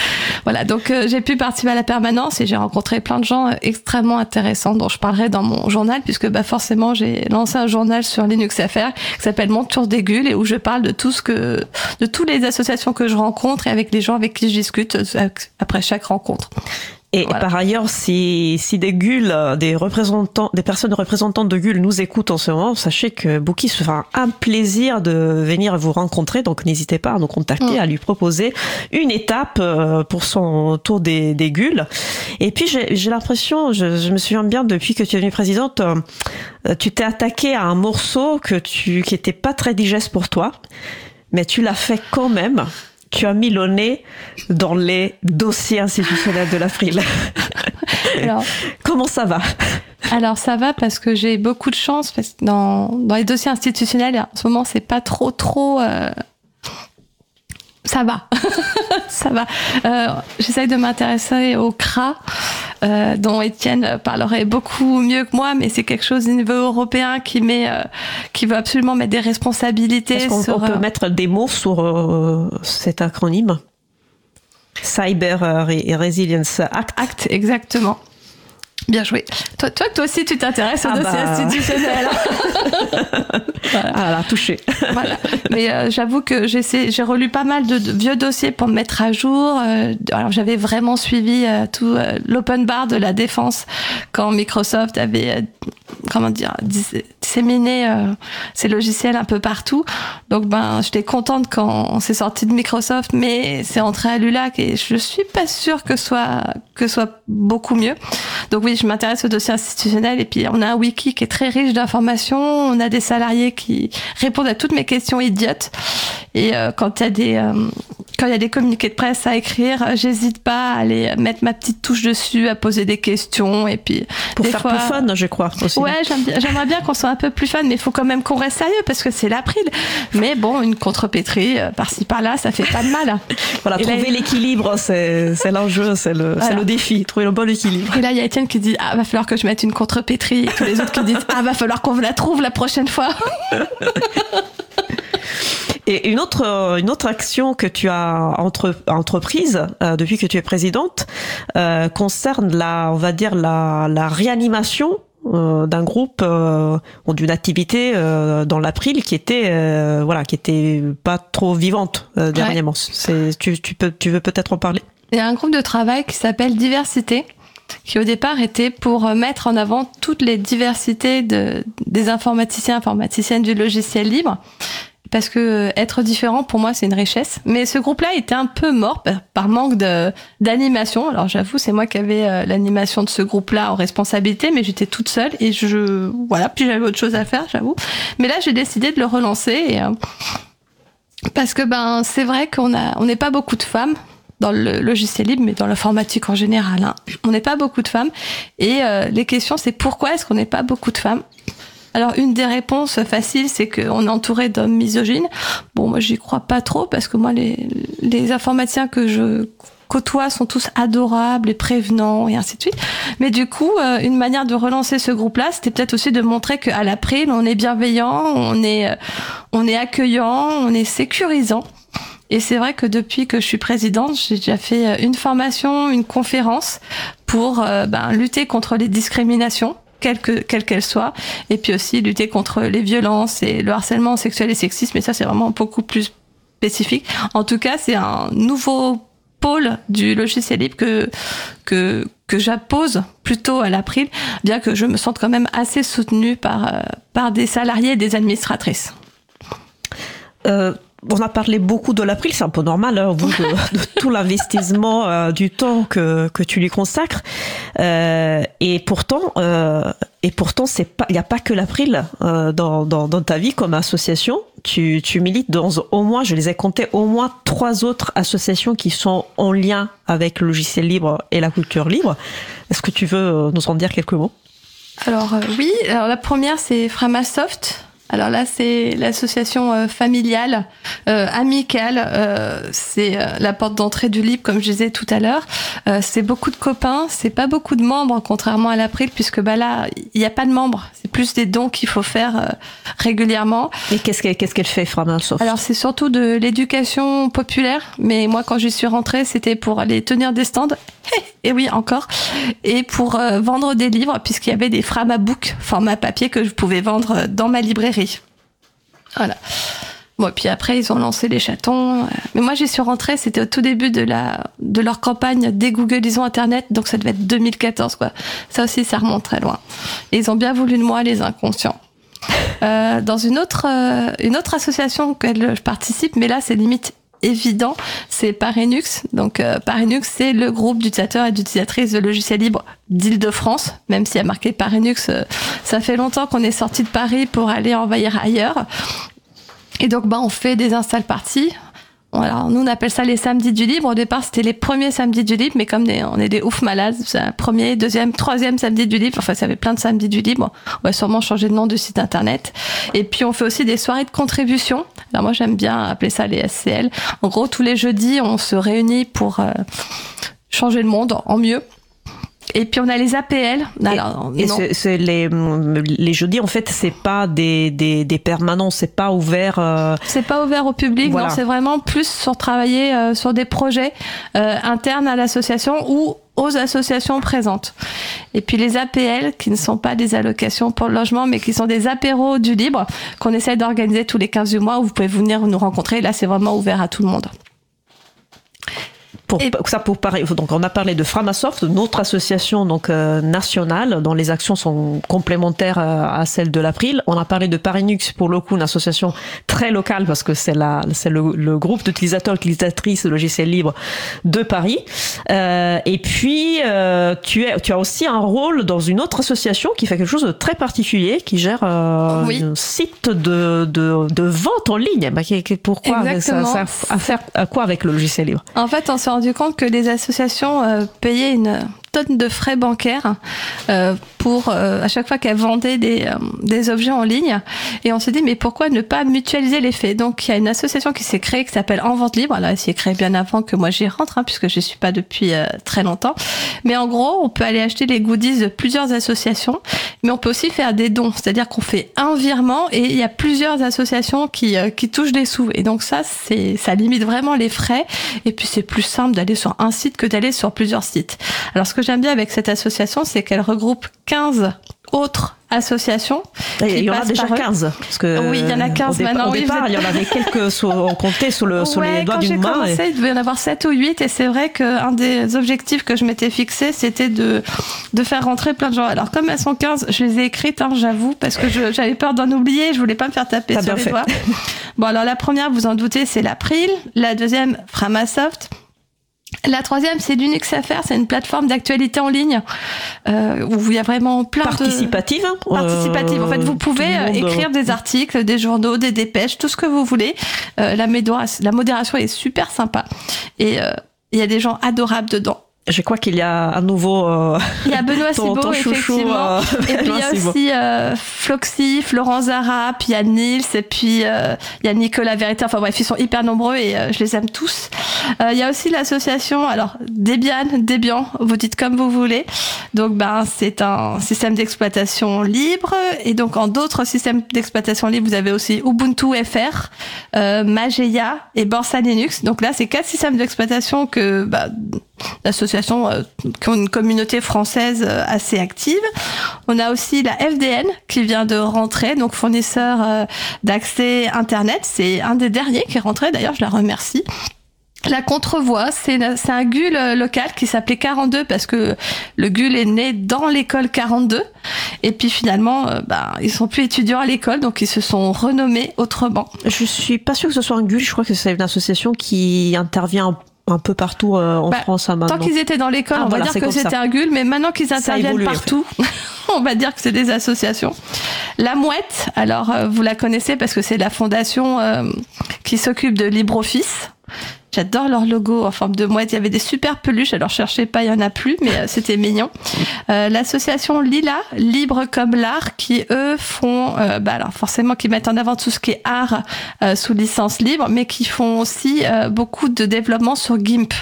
Voilà, donc euh, j'ai pu participer à la permanence et j'ai rencontré plein de gens euh, extrêmement intéressants dont je parlerai dans mon journal puisque bah forcément j'ai lancé un journal sur Linux FR qui s'appelle Mon tour des gules et où je parle de tout ce que de toutes les associations que je rencontre et avec les gens avec qui je discute euh, après chaque rencontre. Et Voilà. par ailleurs, si, si des gules, des représentants, des personnes représentantes de gules nous écoutent en ce moment, sachez que Bookie se fera un plaisir de venir vous rencontrer. Donc n'hésitez pas à nous contacter, Mm. à lui proposer une étape euh, pour son tour des, des gules. Et puis j'ai l'impression, je, je me souviens bien depuis que tu es devenue présidente, euh, tu t'es attaqué à un morceau que tu qui était pas très digeste pour toi, mais tu l'as fait quand même. Tu as mis le nez dans les dossiers institutionnels de l'April. Alors, Comment ça va? Alors ça va parce que j'ai beaucoup de chance parce que dans, dans les dossiers institutionnels en ce moment c'est pas trop trop euh, ça va. Ça va. Euh, j'essaye de m'intéresser au CRA euh, dont Étienne parlerait beaucoup mieux que moi mais c'est quelque chose au niveau européen qui met euh, qui veut absolument mettre des responsabilités Est-ce qu'on sur on peut euh, mettre des mots sur euh, cet acronyme? Cyber euh, Re- Resilience Act. acte exactement Bien joué. Toi, toi, toi aussi, tu t'intéresses aux Ah dossiers bah. institutionnels. Ah là, touché. voilà. Mais euh, j'avoue que j'ai relu pas mal de, de vieux dossiers pour me mettre à jour. Euh, alors j'avais vraiment suivi euh, tout l'open bar de la défense quand Microsoft avait comment dire dis- disséminé ses logiciels un peu partout. Donc ben j'étais contente quand c'est sorti de Microsoft, mais c'est entré à l'ULAC et je suis pas sûre que ce soit que soit beaucoup mieux. Donc oui, je m'intéresse aux dossiers institutionnels et puis on a un wiki qui est très riche d'informations. On a des salariés qui répondent à toutes mes questions idiotes. Et euh, quand il y a des euh, quand il y a des communiqués de presse à écrire, j'hésite pas à aller mettre ma petite touche dessus, à poser des questions et puis Pour des faire fois- plus fun, je crois aussi. Ouais, j'aimerais bien qu'on soit un peu plus fun, mais il faut quand même qu'on reste sérieux parce que c'est l'April. Mais bon, une contrepétrie euh, par-ci par-là, ça fait pas de mal. Voilà, Et trouver l'équilibre, c'est c'est l'enjeu, c'est le, c'est Voilà. le défi, trouver le bon équilibre. Et là, il y a Étienne qui dit Ah, va falloir que je mette une contrepétrie. Et tous les autres qui disent Ah, va falloir qu'on la trouve la prochaine fois. Et une autre, une autre action que tu as entre, entreprise euh, depuis que tu es présidente euh, concerne la, on va dire la, la réanimation euh, d'un groupe euh, ou d'une activité euh, dans l'April qui était euh, voilà qui était pas trop vivante dernièrement. C'est tu, tu peux tu veux peut-être en parler? Il y a un groupe de travail qui s'appelle Diversité qui au départ était pour mettre en avant toutes les diversités de, des informaticiens informaticiennes du logiciel libre parce que euh, être différent pour moi c'est une richesse. Mais ce groupe-là était un peu mort par, manque d'animation. Alors j'avoue c'est moi qui avais euh, l'animation de ce groupe-là en responsabilité, mais j'étais toute seule et je voilà puis j'avais autre chose à faire j'avoue. Mais là j'ai décidé de le relancer euh, parce que ben c'est vrai qu'on a on n'est pas beaucoup de femmes dans le logiciel libre, mais dans l'informatique en général. Hein. On n'est pas beaucoup de femmes. Et les questions, c'est pourquoi est-ce qu'on n'est pas beaucoup de femmes? Alors une des réponses faciles, c'est qu'on est entouré d'hommes misogynes. Bon, moi j'y crois pas trop parce que moi les, les informaticiens que je côtoie sont tous adorables et prévenants et ainsi de suite. Mais du coup, euh, une manière de relancer ce groupe-là, c'était peut-être aussi de montrer qu'à l'après, on est bienveillant, on est, euh, on est accueillant, on est sécurisant. Et c'est vrai que depuis que je suis présidente, j'ai déjà fait euh, une formation, une conférence pour ben, lutter contre les discriminations quelle qu'elle soit, et puis aussi lutter contre les violences et le harcèlement sexuel et sexiste, mais ça c'est vraiment beaucoup plus spécifique. En tout cas, c'est un nouveau pôle du logiciel libre que que que j'appose plutôt à l'April, bien que je me sente quand même assez soutenue par euh, par des salariés et des administratrices. Euh, on a parlé beaucoup de l'April, c'est un peu normal, hein, vous, de, de, tout l'investissement euh, du temps que, que tu lui consacres. Euh, et pourtant, euh, et pourtant, c'est pas, il n'y a pas que l'April euh, dans, dans, dans, ta vie comme association. Tu, tu milites dans au moins, je les ai comptés, au moins trois autres associations qui sont en lien avec le logiciel libre et la culture libre. Est-ce que tu veux euh, nous en dire quelques mots? Alors oui, alors la première c'est Framasoft. Alors là, c'est l'association euh, familiale, euh, amicale. Euh, c'est euh, la porte d'entrée du libre, comme je disais tout à l'heure. Euh, c'est beaucoup de copains, c'est pas beaucoup de membres, contrairement à l'April, puisque bah là, il n'y a pas de membres. C'est plus des dons qu'il faut faire euh, régulièrement. Et qu'est-ce qu'elle qu'est-ce qu'elle fait, Alors c'est surtout de l'éducation populaire. Mais moi, quand j'y suis rentrée, c'était pour aller tenir des stands. Et oui, encore. Et pour vendre des livres, puisqu'il y avait des Framabook, format papier, que je pouvais vendre dans ma librairie. Voilà. Bon, puis après, ils ont lancé les chatons. Mais moi, j'y suis rentrée, c'était au tout début de, la, de leur campagne Dégooglisons Internet, donc ça devait être 2014, quoi. Ça aussi, ça remonte très loin. Et ils ont bien voulu de moi, les inconscients. Euh, dans une autre, euh, une autre association auquel je participe, mais là, c'est limite évident, c'est Parinux. Donc euh, Parinux, c'est le groupe d'utilisateurs et d'utilisatrices de logiciels libres d'Île-de-France, même s'il y a marqué Parinux, euh, ça fait longtemps qu'on est sorti de Paris pour aller envahir ailleurs. Et donc bah on fait des install parties. Alors, nous, on appelle ça les samedis du libre. Au départ, c'était les premiers samedis du libre, mais comme on est des ouf malades, c'est un premier, deuxième, troisième samedi du libre. Enfin, ça avait plein de samedis du libre. On va sûrement changer de nom du site internet. Et puis, on fait aussi des soirées de contribution. Alors, moi, j'aime bien appeler ça les SCL. En gros, tous les jeudis, on se réunit pour euh, changer le monde en mieux. Et puis on a les APL. Alors, et, et c'est les, les jeudis, en fait, c'est pas des, des, des permanents, c'est pas ouvert. Euh... C'est pas ouvert au public, voilà. c'est vraiment plus sur travailler euh, sur des projets euh, internes à l'association ou aux associations présentes. Et puis les APL, qui ne sont pas des allocations pour le logement, mais qui sont des apéros du libre, qu'on essaie d'organiser tous les 15 du mois, où vous pouvez venir nous rencontrer. Là, c'est vraiment ouvert à tout le monde. Pour, et... ça pour parler, donc on a parlé de Framasoft, notre association donc euh, nationale dont les actions sont complémentaires euh, à celles de l'April. On a parlé de Parinux pour le coup une association très locale parce que c'est la c'est le, le, groupe d'utilisateurs utilisatrices de logiciels libres de Paris. Euh, et puis euh, tu es tu as aussi un rôle dans une autre association qui fait quelque chose de très particulier, qui gère euh, oui. un site de, de, de vente en ligne. Bah, pourquoi Exactement. ça, ça a faire à quoi avec le logiciel libre? En fait, on s'est rendu compte que les associations euh, payaient une tonnes de frais bancaires euh, pour à chaque fois qu'elle vendait des, des objets en ligne. Et on s'est dit, mais pourquoi ne pas mutualiser les faits? Donc, il y a une association qui s'est créée qui s'appelle En Vente Libre. Alors, elle s'est créée bien avant que moi j'y rentre, hein, puisque je suis pas depuis très longtemps. Mais en gros, on peut aller acheter les goodies de plusieurs associations, mais on peut aussi faire des dons. C'est-à-dire qu'on fait un virement et il y a plusieurs associations qui, qui touchent des sous. Et donc ça, c'est ça limite vraiment les frais. Et puis c'est plus simple d'aller sur un site que d'aller sur plusieurs sites. Alors ce que j'aime bien avec cette association, c'est qu'elle regroupe 15 autres associations. il y en a déjà 15 parce que Oui, il y en a 15 maintenant. Au départ, il y en avait quelques sur, on comptait sur, le, sur les doigts d'une main. Quand j'ai commencé, il devait y en avoir 7 ou 8 et c'est vrai qu'un des objectifs que je m'étais fixé, c'était de, de faire rentrer plein de gens. Alors comme elles sont 15, je les ai écrites, hein, j'avoue, parce que j'avais peur d'en oublier, je voulais pas me faire taper sur les doigts. Bon, alors la première, vous en doutez, c'est l'April. La deuxième, Framasoft. La troisième, c'est l'UnixFR, c'est une plateforme d'actualité en ligne euh, où il y a vraiment plein participative, de... Participative. en fait, vous pouvez euh, écrire des articles, des journaux, des dépêches, tout ce que vous voulez. Euh, la, la modération est super sympa et euh, il y a des gens adorables dedans. Je crois qu'il y a à nouveau. Euh, il y a Benoît Cibot, effectivement. Euh, et puis il y a aussi euh, Floxy, Florent Zara, puis il y a Nils, et puis euh, il y a Nicolas Vérité. Enfin bref, ils sont hyper nombreux et je les aime tous. il y a aussi l'association, alors Debian, Debian, vous dites comme vous voulez. Donc ben c'est un système d'exploitation libre et donc en d'autres systèmes d'exploitation libre, vous avez aussi Ubuntu FR, Mageia et Borsa Linux. Donc là, c'est quatre systèmes d'exploitation que bah, d'associations euh, qui ont une communauté française euh, assez active. On a aussi la FDN qui vient de rentrer, donc fournisseur euh, d'accès Internet. C'est un des derniers qui est rentré, d'ailleurs, je la remercie. La contrevoix, c'est un GUL local qui s'appelait 42 parce que le GUL est né dans l'école 42 et puis finalement, bah, ils sont plus étudiants à l'école donc ils se sont renommés autrement. Je suis pas sûre que ce soit un GUL, je crois que c'est une association qui intervient un peu partout euh, en bah, France hein, maintenant. Tant qu'ils étaient dans l'école, ah, on va dire que c'était un GUL, mais maintenant qu'ils interviennent partout, on va dire que c'est des associations. La Mouette, alors euh, vous la connaissez parce que c'est la fondation euh, qui s'occupe de LibreOffice. J'adore leur logo en forme de mouette. Il y avait des super peluches. Alors cherchez pas, il y en a plus, mais euh, c'était mignon. Euh, L'association Lila, Libre comme l'art, qui eux font, euh, bah alors forcément, qui mettent en avant tout ce qui est art sous licence libre, mais qui font aussi beaucoup de développement sur GIMP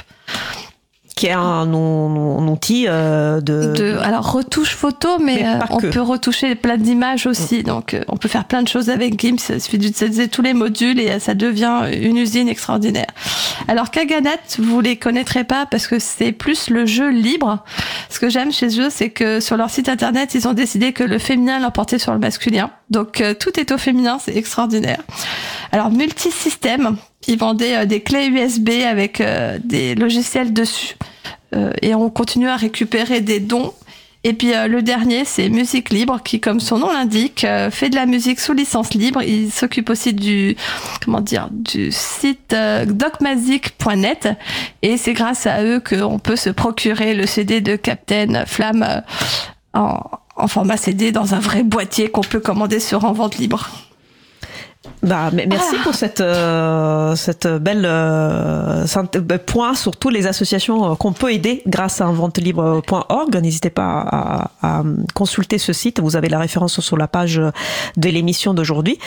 qui est un, outil euh, de... Alors, retouche photo, mais, euh, on peut retoucher plein d'images aussi. Mm. Donc, euh, on peut faire plein de choses avec GIMP. Il suffit d'utiliser tous les modules et ça devient une usine extraordinaire. Alors, Kaganat, vous les connaîtrez pas parce que c'est plus le jeu libre. Ce que j'aime chez eux, c'est que sur leur site internet, ils ont décidé que le féminin l'emportait sur le masculin. Donc, tout est au féminin, c'est extraordinaire. Alors, multisystème, ils vendaient des clés USB avec des logiciels dessus. Euh, et on continue à récupérer des dons. Et puis euh, le dernier, c'est Musique Libre, qui, comme son nom l'indique, euh, fait de la musique sous licence libre. Il s'occupe aussi du, comment dire, du site docmazic.net. Et c'est grâce à eux qu'on peut se procurer le CD de Captain Flamme en format CD dans un vrai boîtier qu'on peut commander sur En Vente Libre. Bah, merci pour cette, euh, cette belle euh, euh, point sur toutes les associations qu'on peut aider grâce à inventelibre.org. N'hésitez pas à, consulter ce site. Vous avez la référence sur la page de l'émission d'aujourd'hui.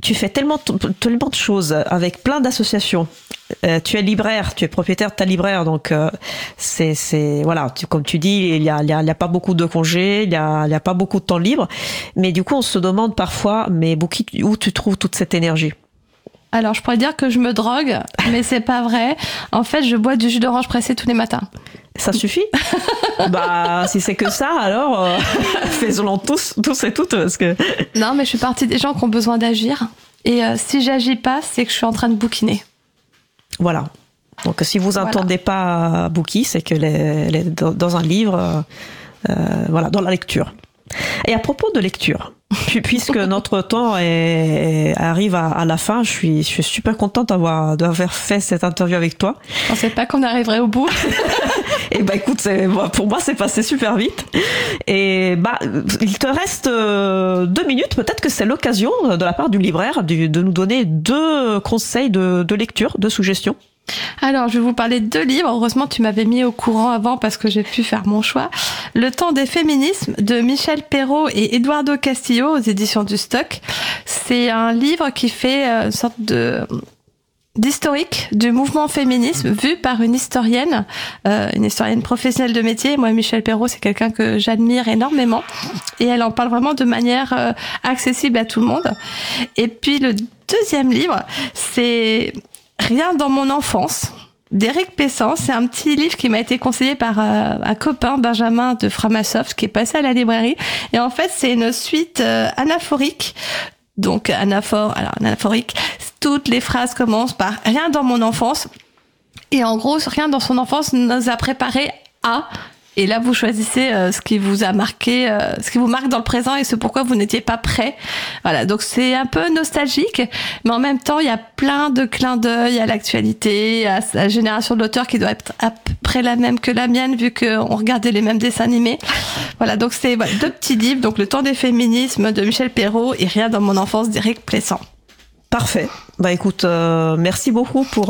Tu fais tellement, tellement de choses avec plein d'associations. Euh, tu es libraire, tu es propriétaire de ta libraire, donc euh, c'est, c'est voilà, tu, comme tu dis, il y a, il y, a, il y a pas beaucoup de congés, il y a, il y a pas beaucoup de temps libre, mais du coup on se demande parfois, mais où tu trouves toute cette énergie? Alors, je pourrais dire que je me drogue, mais c'est pas vrai. En fait, je bois du jus d'orange pressé tous les matins. Ça suffit? Bah, si c'est que ça, alors euh, faisons-le tous, tous et toutes, parce que. Non, mais je suis partie des gens qui ont besoin d'agir. Et euh, si j'agis pas, c'est que je suis en train de bouquiner. Voilà. Donc, si vous n'entendez pas bouquiner, c'est que les, dans, un livre, euh, voilà, dans la lecture. Et à propos de lecture, puisque notre temps est, arrive à, la fin, je suis, je suis super contente d'avoir, d'avoir fait cette interview avec toi. Je pensais pas qu'on arriverait au bout. Et bah écoute, pour moi c'est passé super vite. Et bah il te reste euh, deux minutes. Peut-être que c'est l'occasion de la part du libraire de, nous donner deux conseils de, de lecture, de suggestions. Alors, je vais vous parler de deux livres. Heureusement, tu m'avais mis au courant avant parce que j'ai pu faire mon choix. Le temps des féminismes de Michel Perrault et Eduardo Castillo aux éditions du Stock. C'est un livre qui fait euh, une sorte de d'historique du mouvement féminisme vu par une historienne, euh, une historienne professionnelle de métier. Moi, Michel Perrault, c'est quelqu'un que j'admire énormément et elle en parle vraiment de manière euh, accessible à tout le monde. Et puis le deuxième livre, c'est Rien dans mon enfance d'Éric Pessan. C'est un petit livre qui m'a été conseillé par euh, un copain, Benjamin de Framasoft, qui est passé à la librairie. Et en fait, c'est une suite euh, anaphorique. Donc, anaphore, alors anaphorique, toutes les phrases commencent par rien dans mon enfance. Et en gros, rien dans son enfance nous a préparé à et là, vous choisissez euh, ce qui vous a marqué, euh, ce qui vous marque dans le présent et ce pourquoi vous n'étiez pas prêt. Voilà, donc c'est un peu nostalgique, mais en même temps, il y a plein de clins d'œil à l'actualité, à la génération de l'auteur qui doit être à peu près la même que la mienne, vu qu'on regardait les mêmes dessins animés. Voilà, donc c'est deux petits livres, donc Le temps des féminismes de Michel Perrault et Rien dans mon enfance d'Éric Plessant. Parfait. Bah écoute, euh, merci beaucoup pour,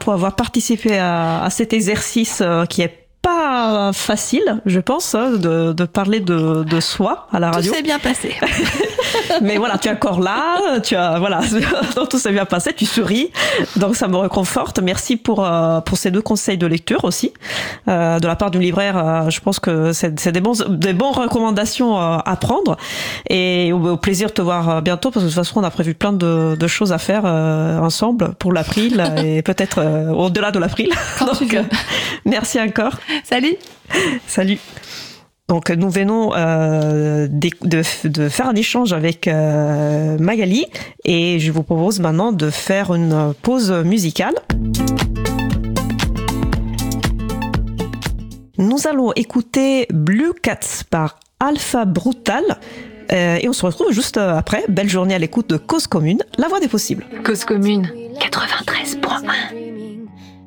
pour avoir participé à, à cet exercice qui est pas facile, je pense, hein, de, de parler de, de, soi à la radio. Tout s'est bien passé. Mais voilà, tu es encore là, tu as voilà, tout s'est bien passé, tu souris, donc ça me réconforte. Merci pour euh, pour ces deux conseils de lecture aussi euh, de la part du libraire. Euh, je pense que c'est des bons des bonnes recommandations à prendre et au, plaisir de te voir bientôt parce que de toute façon on a prévu plein de, de choses à faire ensemble pour l'April et peut-être au-delà de l'April. Donc merci encore. Salut. Salut. Donc nous venons euh, de, de, faire un échange avec euh, Magali et je vous propose maintenant de faire une pause musicale. Nous allons écouter Blue Cats par Alpha Brutal. Euh, et on se retrouve juste après. Belle journée à l'écoute de Cause Commune, la voix des possibles. Cause Commune 93.1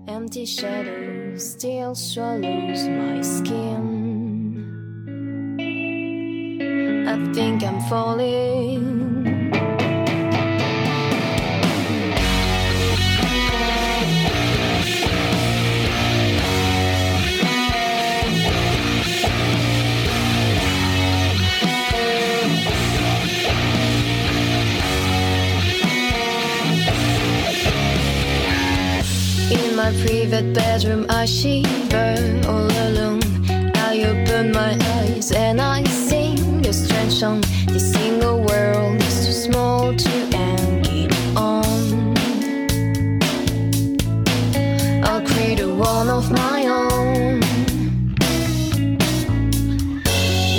empty shadow still swallows my skin. I think I'm falling. In my private bedroom, I shiver all alone. I open my eyes and I sing a strange song. This single world is too small to end on. I'll create a one of my own.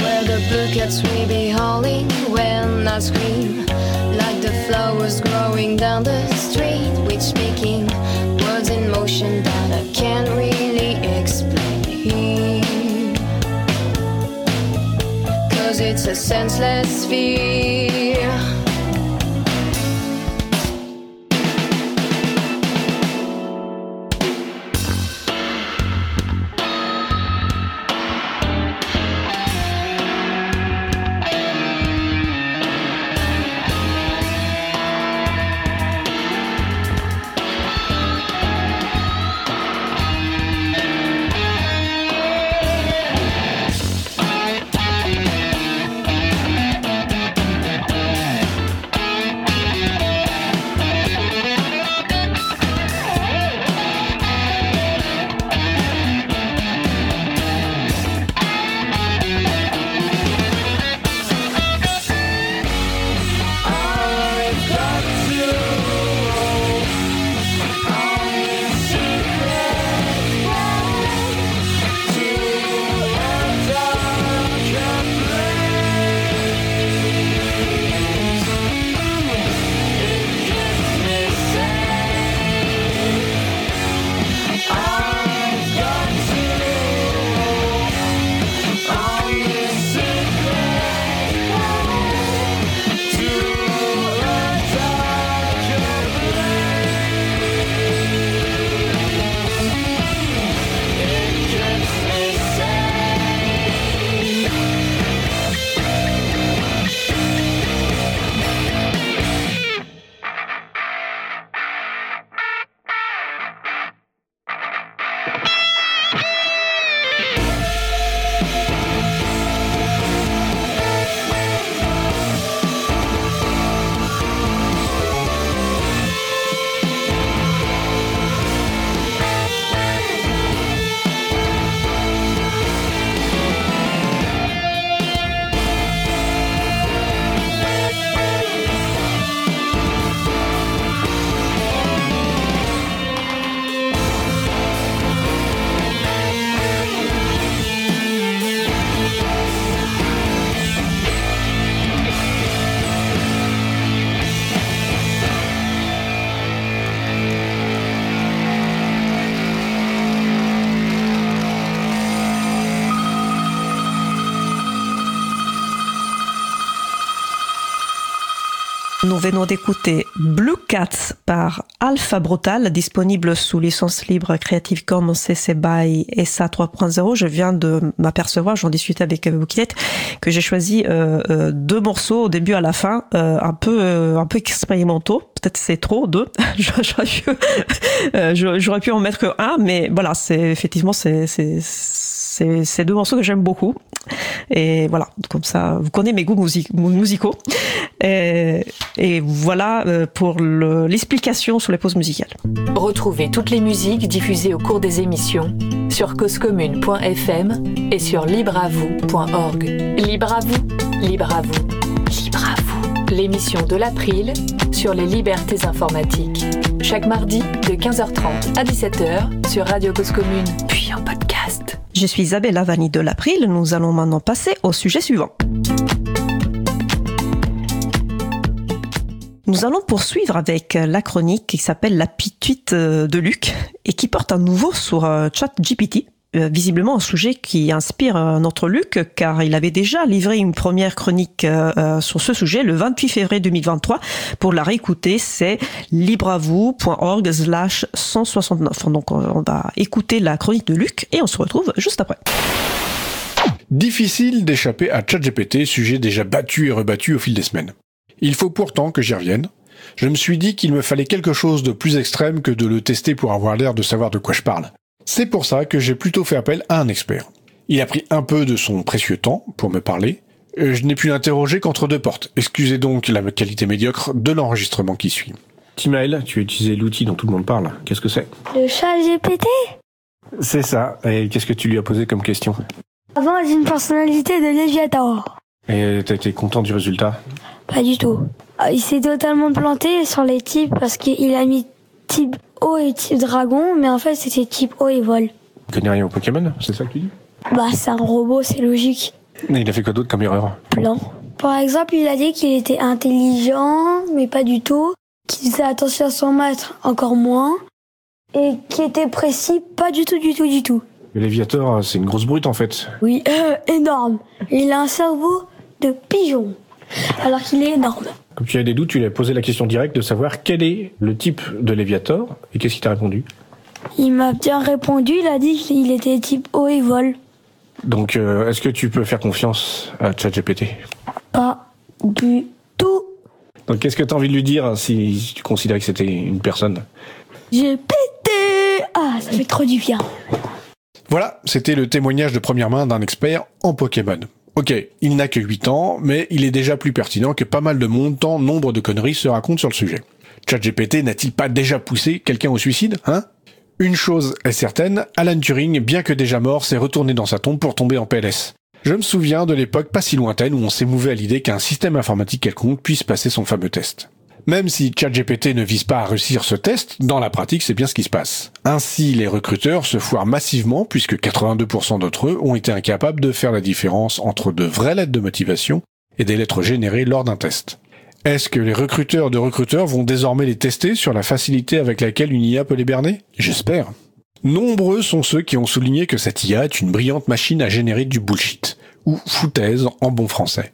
Where the blue cats will be howling when I scream. Like the flowers growing down the street, in motion that I can't really explain. Cause it's a senseless fear. Nous venons d'écouter Blue Cats par Alpha Brutal, disponible sous licence libre Creative Commons CC BY SA 3.0. Je viens de m'apercevoir, j'en discutais avec Bouquette, que j'ai choisi euh, euh, deux morceaux au début à la fin, euh, un peu euh, un peu expérimentaux. Peut-être c'est trop deux. J'aurais pu, euh, en mettre un, mais voilà, c'est effectivement c'est c'est deux morceaux que j'aime beaucoup. Et voilà, comme ça, vous connaissez mes goûts music- musicaux. Et, voilà euh, pour le- l'explication sur les pauses musicales. Retrouvez toutes les musiques diffusées au cours des émissions sur causecommune.fm et sur libreavoue.org. Libre à vous, libre à vous. L'émission de l'April sur les libertés informatiques. Chaque mardi de 15h30 à 17h sur Radio Cause Commune, puis en podcast. Je suis Isabella Vanni de l'April. Nous allons maintenant passer au sujet suivant. Nous allons poursuivre avec la chronique qui s'appelle La pituite de Luc et qui porte à nouveau sur euh, ChatGPT. Euh, visiblement un sujet qui inspire notre Luc car il avait déjà livré une première chronique euh, euh, sur ce sujet le 28 février 2023. Pour la réécouter, c'est libreavoue.org slash 169. Donc on va écouter la chronique de Luc et on se retrouve juste après. Difficile d'échapper à ChatGPT, sujet déjà battu et rebattu au fil des semaines. Il faut pourtant que j'y revienne. Je me suis dit qu'il me fallait quelque chose de plus extrême que de le tester pour avoir l'air de savoir de quoi je parle. C'est pour ça que j'ai plutôt fait appel à un expert. Il a pris un peu de son précieux temps pour me parler. Euh, Je n'ai pu l'interroger qu'entre deux portes. Excusez donc la qualité médiocre de l'enregistrement qui suit. Timaël, tu as utilisé l'outil dont tout le monde parle. Qu'est-ce que c'est? Le chat GPT C'est ça. Et qu'est-ce que tu lui as posé comme question? Avant, j'ai une personnalité de Léviator. Et t'as été content du résultat? Pas du tout. Ah, Il s'est totalement planté sur les types parce qu'il a mis type eau et type dragon, mais en fait c'était type eau et vol. Tu connais rien au Pokémon C'est ça que tu dis? Bah, c'est un robot, c'est logique. Et il a fait quoi d'autre comme erreur? Plan. Par exemple, il a dit qu'il était intelligent, mais pas du tout. Qu'il faisait attention à son maître, encore moins. Et qu'il était précis, pas du tout, du tout, du tout. Le Léviator, c'est une grosse brute en fait. Oui, euh, énorme. Il a un cerveau de pigeon. Alors qu'il est énorme. Comme tu as des doutes, tu lui as posé la question directe de savoir quel est le type de Léviator et qu'est-ce qu'il t'a répondu. Il m'a bien répondu, il a dit qu'il était type eau et vol. Donc, euh, est-ce que tu peux faire confiance à ChatGPT? Pas du tout. Donc, qu'est-ce que tu as envie de lui dire si tu considérais que c'était une personne? J'ai pété Ah, ça fait trop du bien. Voilà, c'était le témoignage de première main d'un expert en Pokémon. Ok, il n'a que 8 ans, mais il est déjà plus pertinent que pas mal de monde tant nombre de conneries se racontent sur le sujet. ChatGPT n'a-t-il pas déjà poussé quelqu'un au suicide, hein? Une chose est certaine, Alan Turing, bien que déjà mort, s'est retourné dans sa tombe pour tomber en PLS. Je me souviens de l'époque pas si lointaine où on s'émouvait à l'idée qu'un système informatique quelconque puisse passer son fameux test. Même si ChatGPT ne vise pas à réussir ce test, dans la pratique, c'est bien ce qui se passe. Ainsi, les recruteurs se foirent massivement puisque 82% d'entre eux ont été incapables de faire la différence entre de vraies lettres de motivation et des lettres générées lors d'un test. Est-ce que les recruteurs de recruteurs vont désormais les tester sur la facilité avec laquelle une IA peut les berner? J'espère. Nombreux sont ceux qui ont souligné que cette IA est une brillante machine à générer du bullshit, ou foutaise en bon français.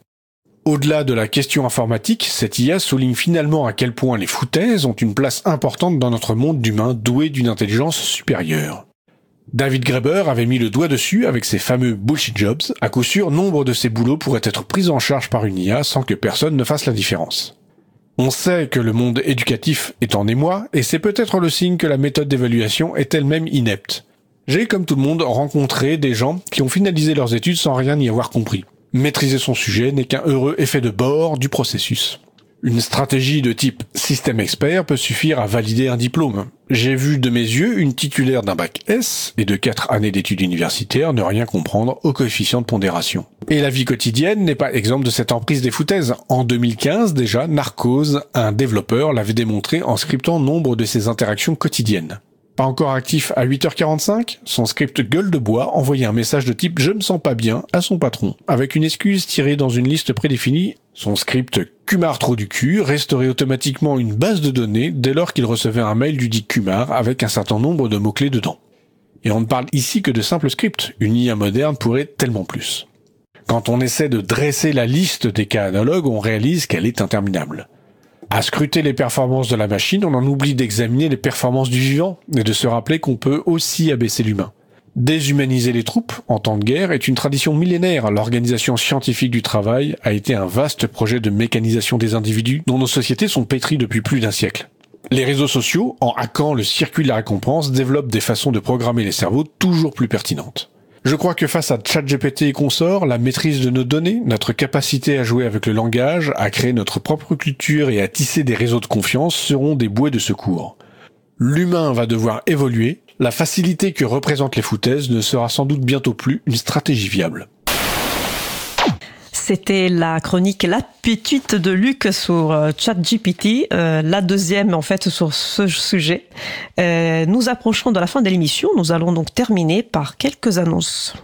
Au-delà de la question informatique, cette IA souligne finalement à quel point les foutaises ont une place importante dans notre monde d'humains doués d'une intelligence supérieure. David Graeber avait mis le doigt dessus avec ses fameux bullshit jobs. À coup sûr, nombre de ces boulots pourraient être pris en charge par une IA sans que personne ne fasse la différence. On sait que le monde éducatif est en émoi, et c'est peut-être le signe que la méthode d'évaluation est elle-même inepte. J'ai, comme tout le monde, rencontré des gens qui ont finalisé leurs études sans rien y avoir compris. Maîtriser son sujet n'est qu'un heureux effet de bord du processus. Une stratégie de type système expert peut suffire à valider un diplôme. J'ai vu de mes yeux une titulaire d'un bac S et de quatre années d'études universitaires ne rien comprendre au coefficient de pondération. Et la vie quotidienne n'est pas exemple de cette emprise des foutaises. En 2015 déjà, Narcose, un développeur, l'avait démontré en scriptant nombre de ses interactions quotidiennes. Pas encore actif à 8h45, son script gueule de bois envoyait un message de type je me sens pas bien à son patron, avec une excuse tirée dans une liste prédéfinie. Son script Kumar trop du cul restaurait automatiquement une base de données dès lors qu'il recevait un mail du dit Kumar avec un certain nombre de mots-clés dedans. Et on ne parle ici que de simples scripts, une IA moderne pourrait tellement plus. Quand on essaie de dresser la liste des cas analogues, on réalise qu'elle est interminable. À scruter les performances de la machine, on en oublie d'examiner les performances du vivant et de se rappeler qu'on peut aussi abaisser l'humain. Déshumaniser les troupes en temps de guerre est une tradition millénaire. L'organisation scientifique du travail a été un vaste projet de mécanisation des individus dont nos sociétés sont pétries depuis plus d'un siècle. Les réseaux sociaux, en hackant le circuit de la récompense, développent des façons de programmer les cerveaux toujours plus pertinentes. Je crois que face à ChatGPT et consorts, la maîtrise de nos données, notre capacité à jouer avec le langage, à créer notre propre culture et à tisser des réseaux de confiance seront des bouées de secours. L'humain va devoir évoluer, la facilité que représentent les foutaises ne sera sans doute bientôt plus une stratégie viable. C'était la chronique L'appétite de Luc sur euh, ChatGPT, euh, la deuxième en fait sur ce sujet. Euh, nous approchons de la fin de l'émission. Nous allons donc terminer par quelques annonces.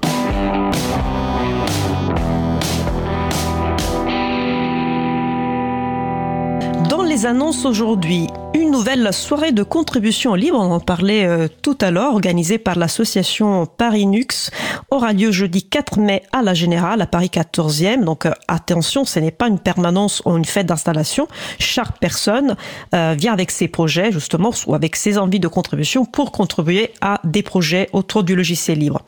Les annonces aujourd'hui, une nouvelle soirée de contribution libre, on en parlait euh, tout à l'heure, organisée par l'association Paris-Nux, aura lieu jeudi 4 mai à la Générale, à Paris 14e. Donc euh, attention, ce n'est pas une permanence ou une fête d'installation. Chaque personne euh, vient avec ses projets, justement, ou avec ses envies de contribution pour contribuer à des projets autour du logiciel libre.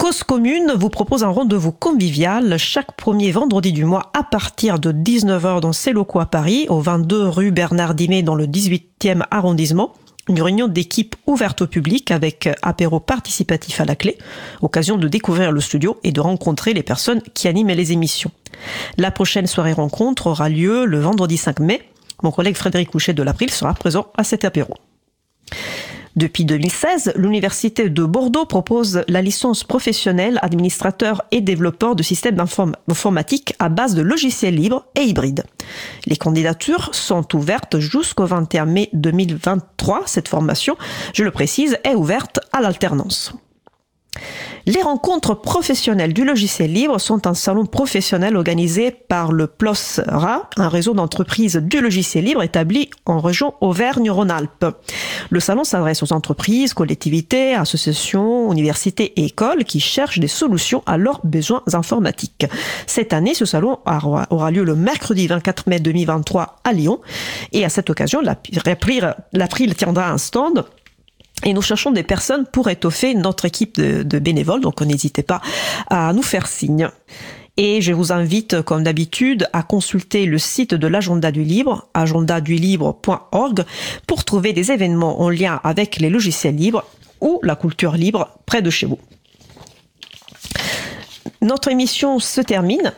Cause Commune vous propose un rendez-vous convivial chaque premier vendredi du mois à partir de 19h dans ses locaux à Paris, au 22 rue Bernard Dimet dans le 18e arrondissement. Une réunion d'équipe ouverte au public avec apéro participatif à la clé, occasion de découvrir le studio et de rencontrer les personnes qui animent les émissions. La prochaine soirée rencontre aura lieu le vendredi 5 mai. Mon collègue Frédéric Couchet de l'April sera présent à cet apéro. Depuis 2016, l'Université de Bordeaux propose la licence professionnelle administrateur et développeur de systèmes informatiques à base de logiciels libres et hybrides. Les candidatures sont ouvertes jusqu'au 21 mai 2023. Cette formation, je le précise, est ouverte à l'alternance. Les rencontres professionnelles du logiciel libre sont un salon professionnel organisé par le PLOSRA, un réseau d'entreprises du logiciel libre établi en région Auvergne-Rhône-Alpes. Le salon s'adresse aux entreprises, collectivités, associations, universités et écoles qui cherchent des solutions à leurs besoins informatiques. Cette année, ce salon aura lieu le mercredi 24 mai 2023 à Lyon et à cette occasion, l'April tiendra un stand et nous cherchons des personnes pour étoffer notre équipe de, bénévoles, donc n'hésitez pas à nous faire signe. Et je vous invite, comme d'habitude, à consulter le site de l'agenda du libre, agendadulibre.org, pour trouver des événements en lien avec les logiciels libres ou la culture libre près de chez vous. Notre émission se termine.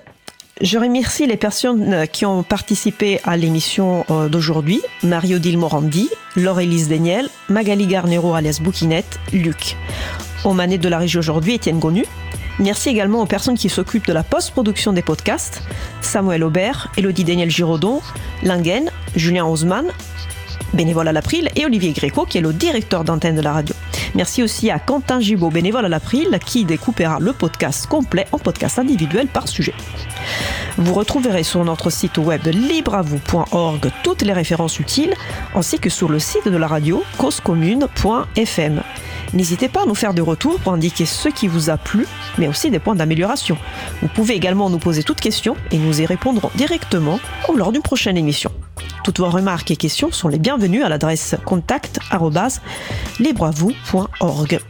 Je remercie les personnes qui ont participé à l'émission euh, d'aujourd'hui. Mario-Odile Morandi, Laure-Élise Daniel, Magali Garnero alias Bouquinette, Luc. Au manet de la régie aujourd'hui, Étienne Gonu. Merci également aux personnes qui s'occupent de la post-production des podcasts. Samuel Aubert, Elodie Daniel Giraudon, Langen, Julien Haussmann, bénévole à l'April, et Olivier Gréco, qui est le directeur d'antenne de la radio. Merci aussi à Quentin Gibaud, bénévole à l'April, qui découpera le podcast complet en podcast individuel par sujet. Vous retrouverez sur notre site web libreavou.org toutes les références utiles, ainsi que sur le site de la radio causecommune.fm. N'hésitez pas à nous faire des retours pour indiquer ce qui vous a plu, mais aussi des points d'amélioration. Vous pouvez également nous poser toutes questions et nous y répondrons directement lors d'une prochaine émission. Toutes vos remarques et questions sont les bienvenues à l'adresse contact@libreavou.org.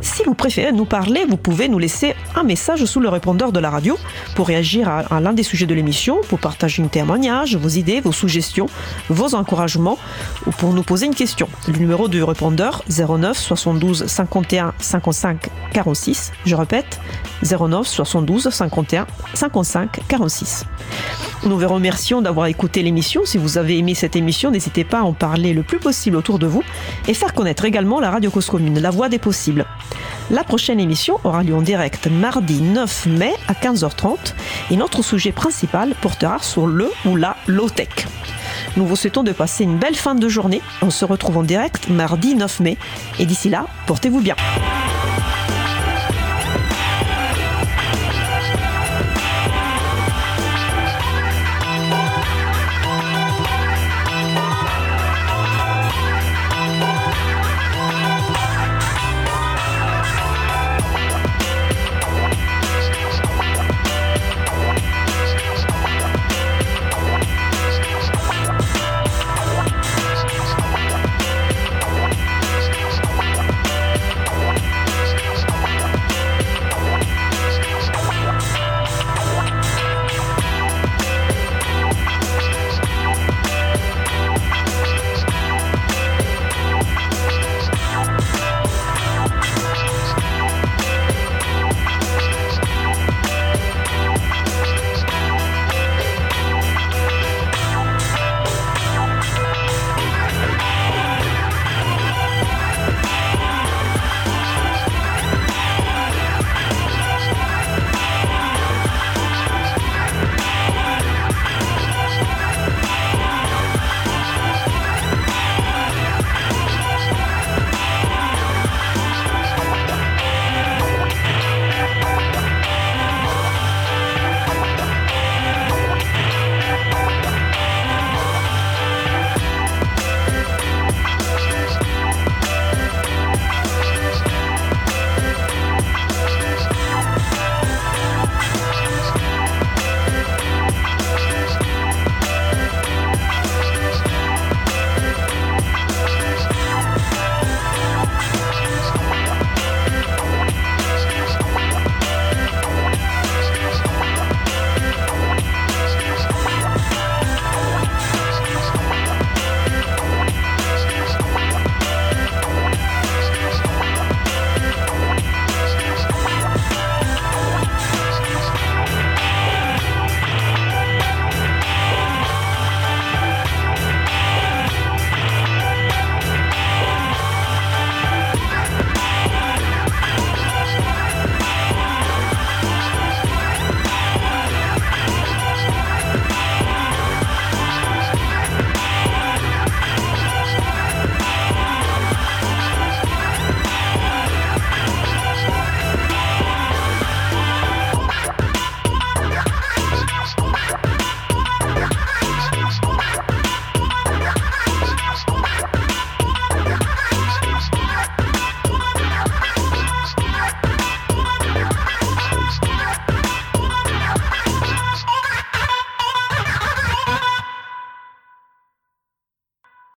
Si vous préférez nous parler, vous pouvez nous laisser un message sous le répondeur de la radio pour réagir à, l'un des sujets de l'émission, pour partager un témoignage, vos idées, vos suggestions, vos encouragements ou pour nous poser une question. Le numéro du répondeur 09 72 51 55 46. Je répète 09 72 51 55 46. Nous vous remercions d'avoir écouté l'émission. Si vous avez aimé cette émission, n'hésitez pas à en parler le plus possible autour de vous et faire connaître également la radio Cause Commune, la voix des possibles. La prochaine émission aura lieu en direct mardi 9 mai à 15h30 et notre sujet principal portera sur le ou la low-tech. Nous vous souhaitons de passer une belle fin de journée. On se retrouve en direct mardi 9 mai et d'ici là, portez-vous bien.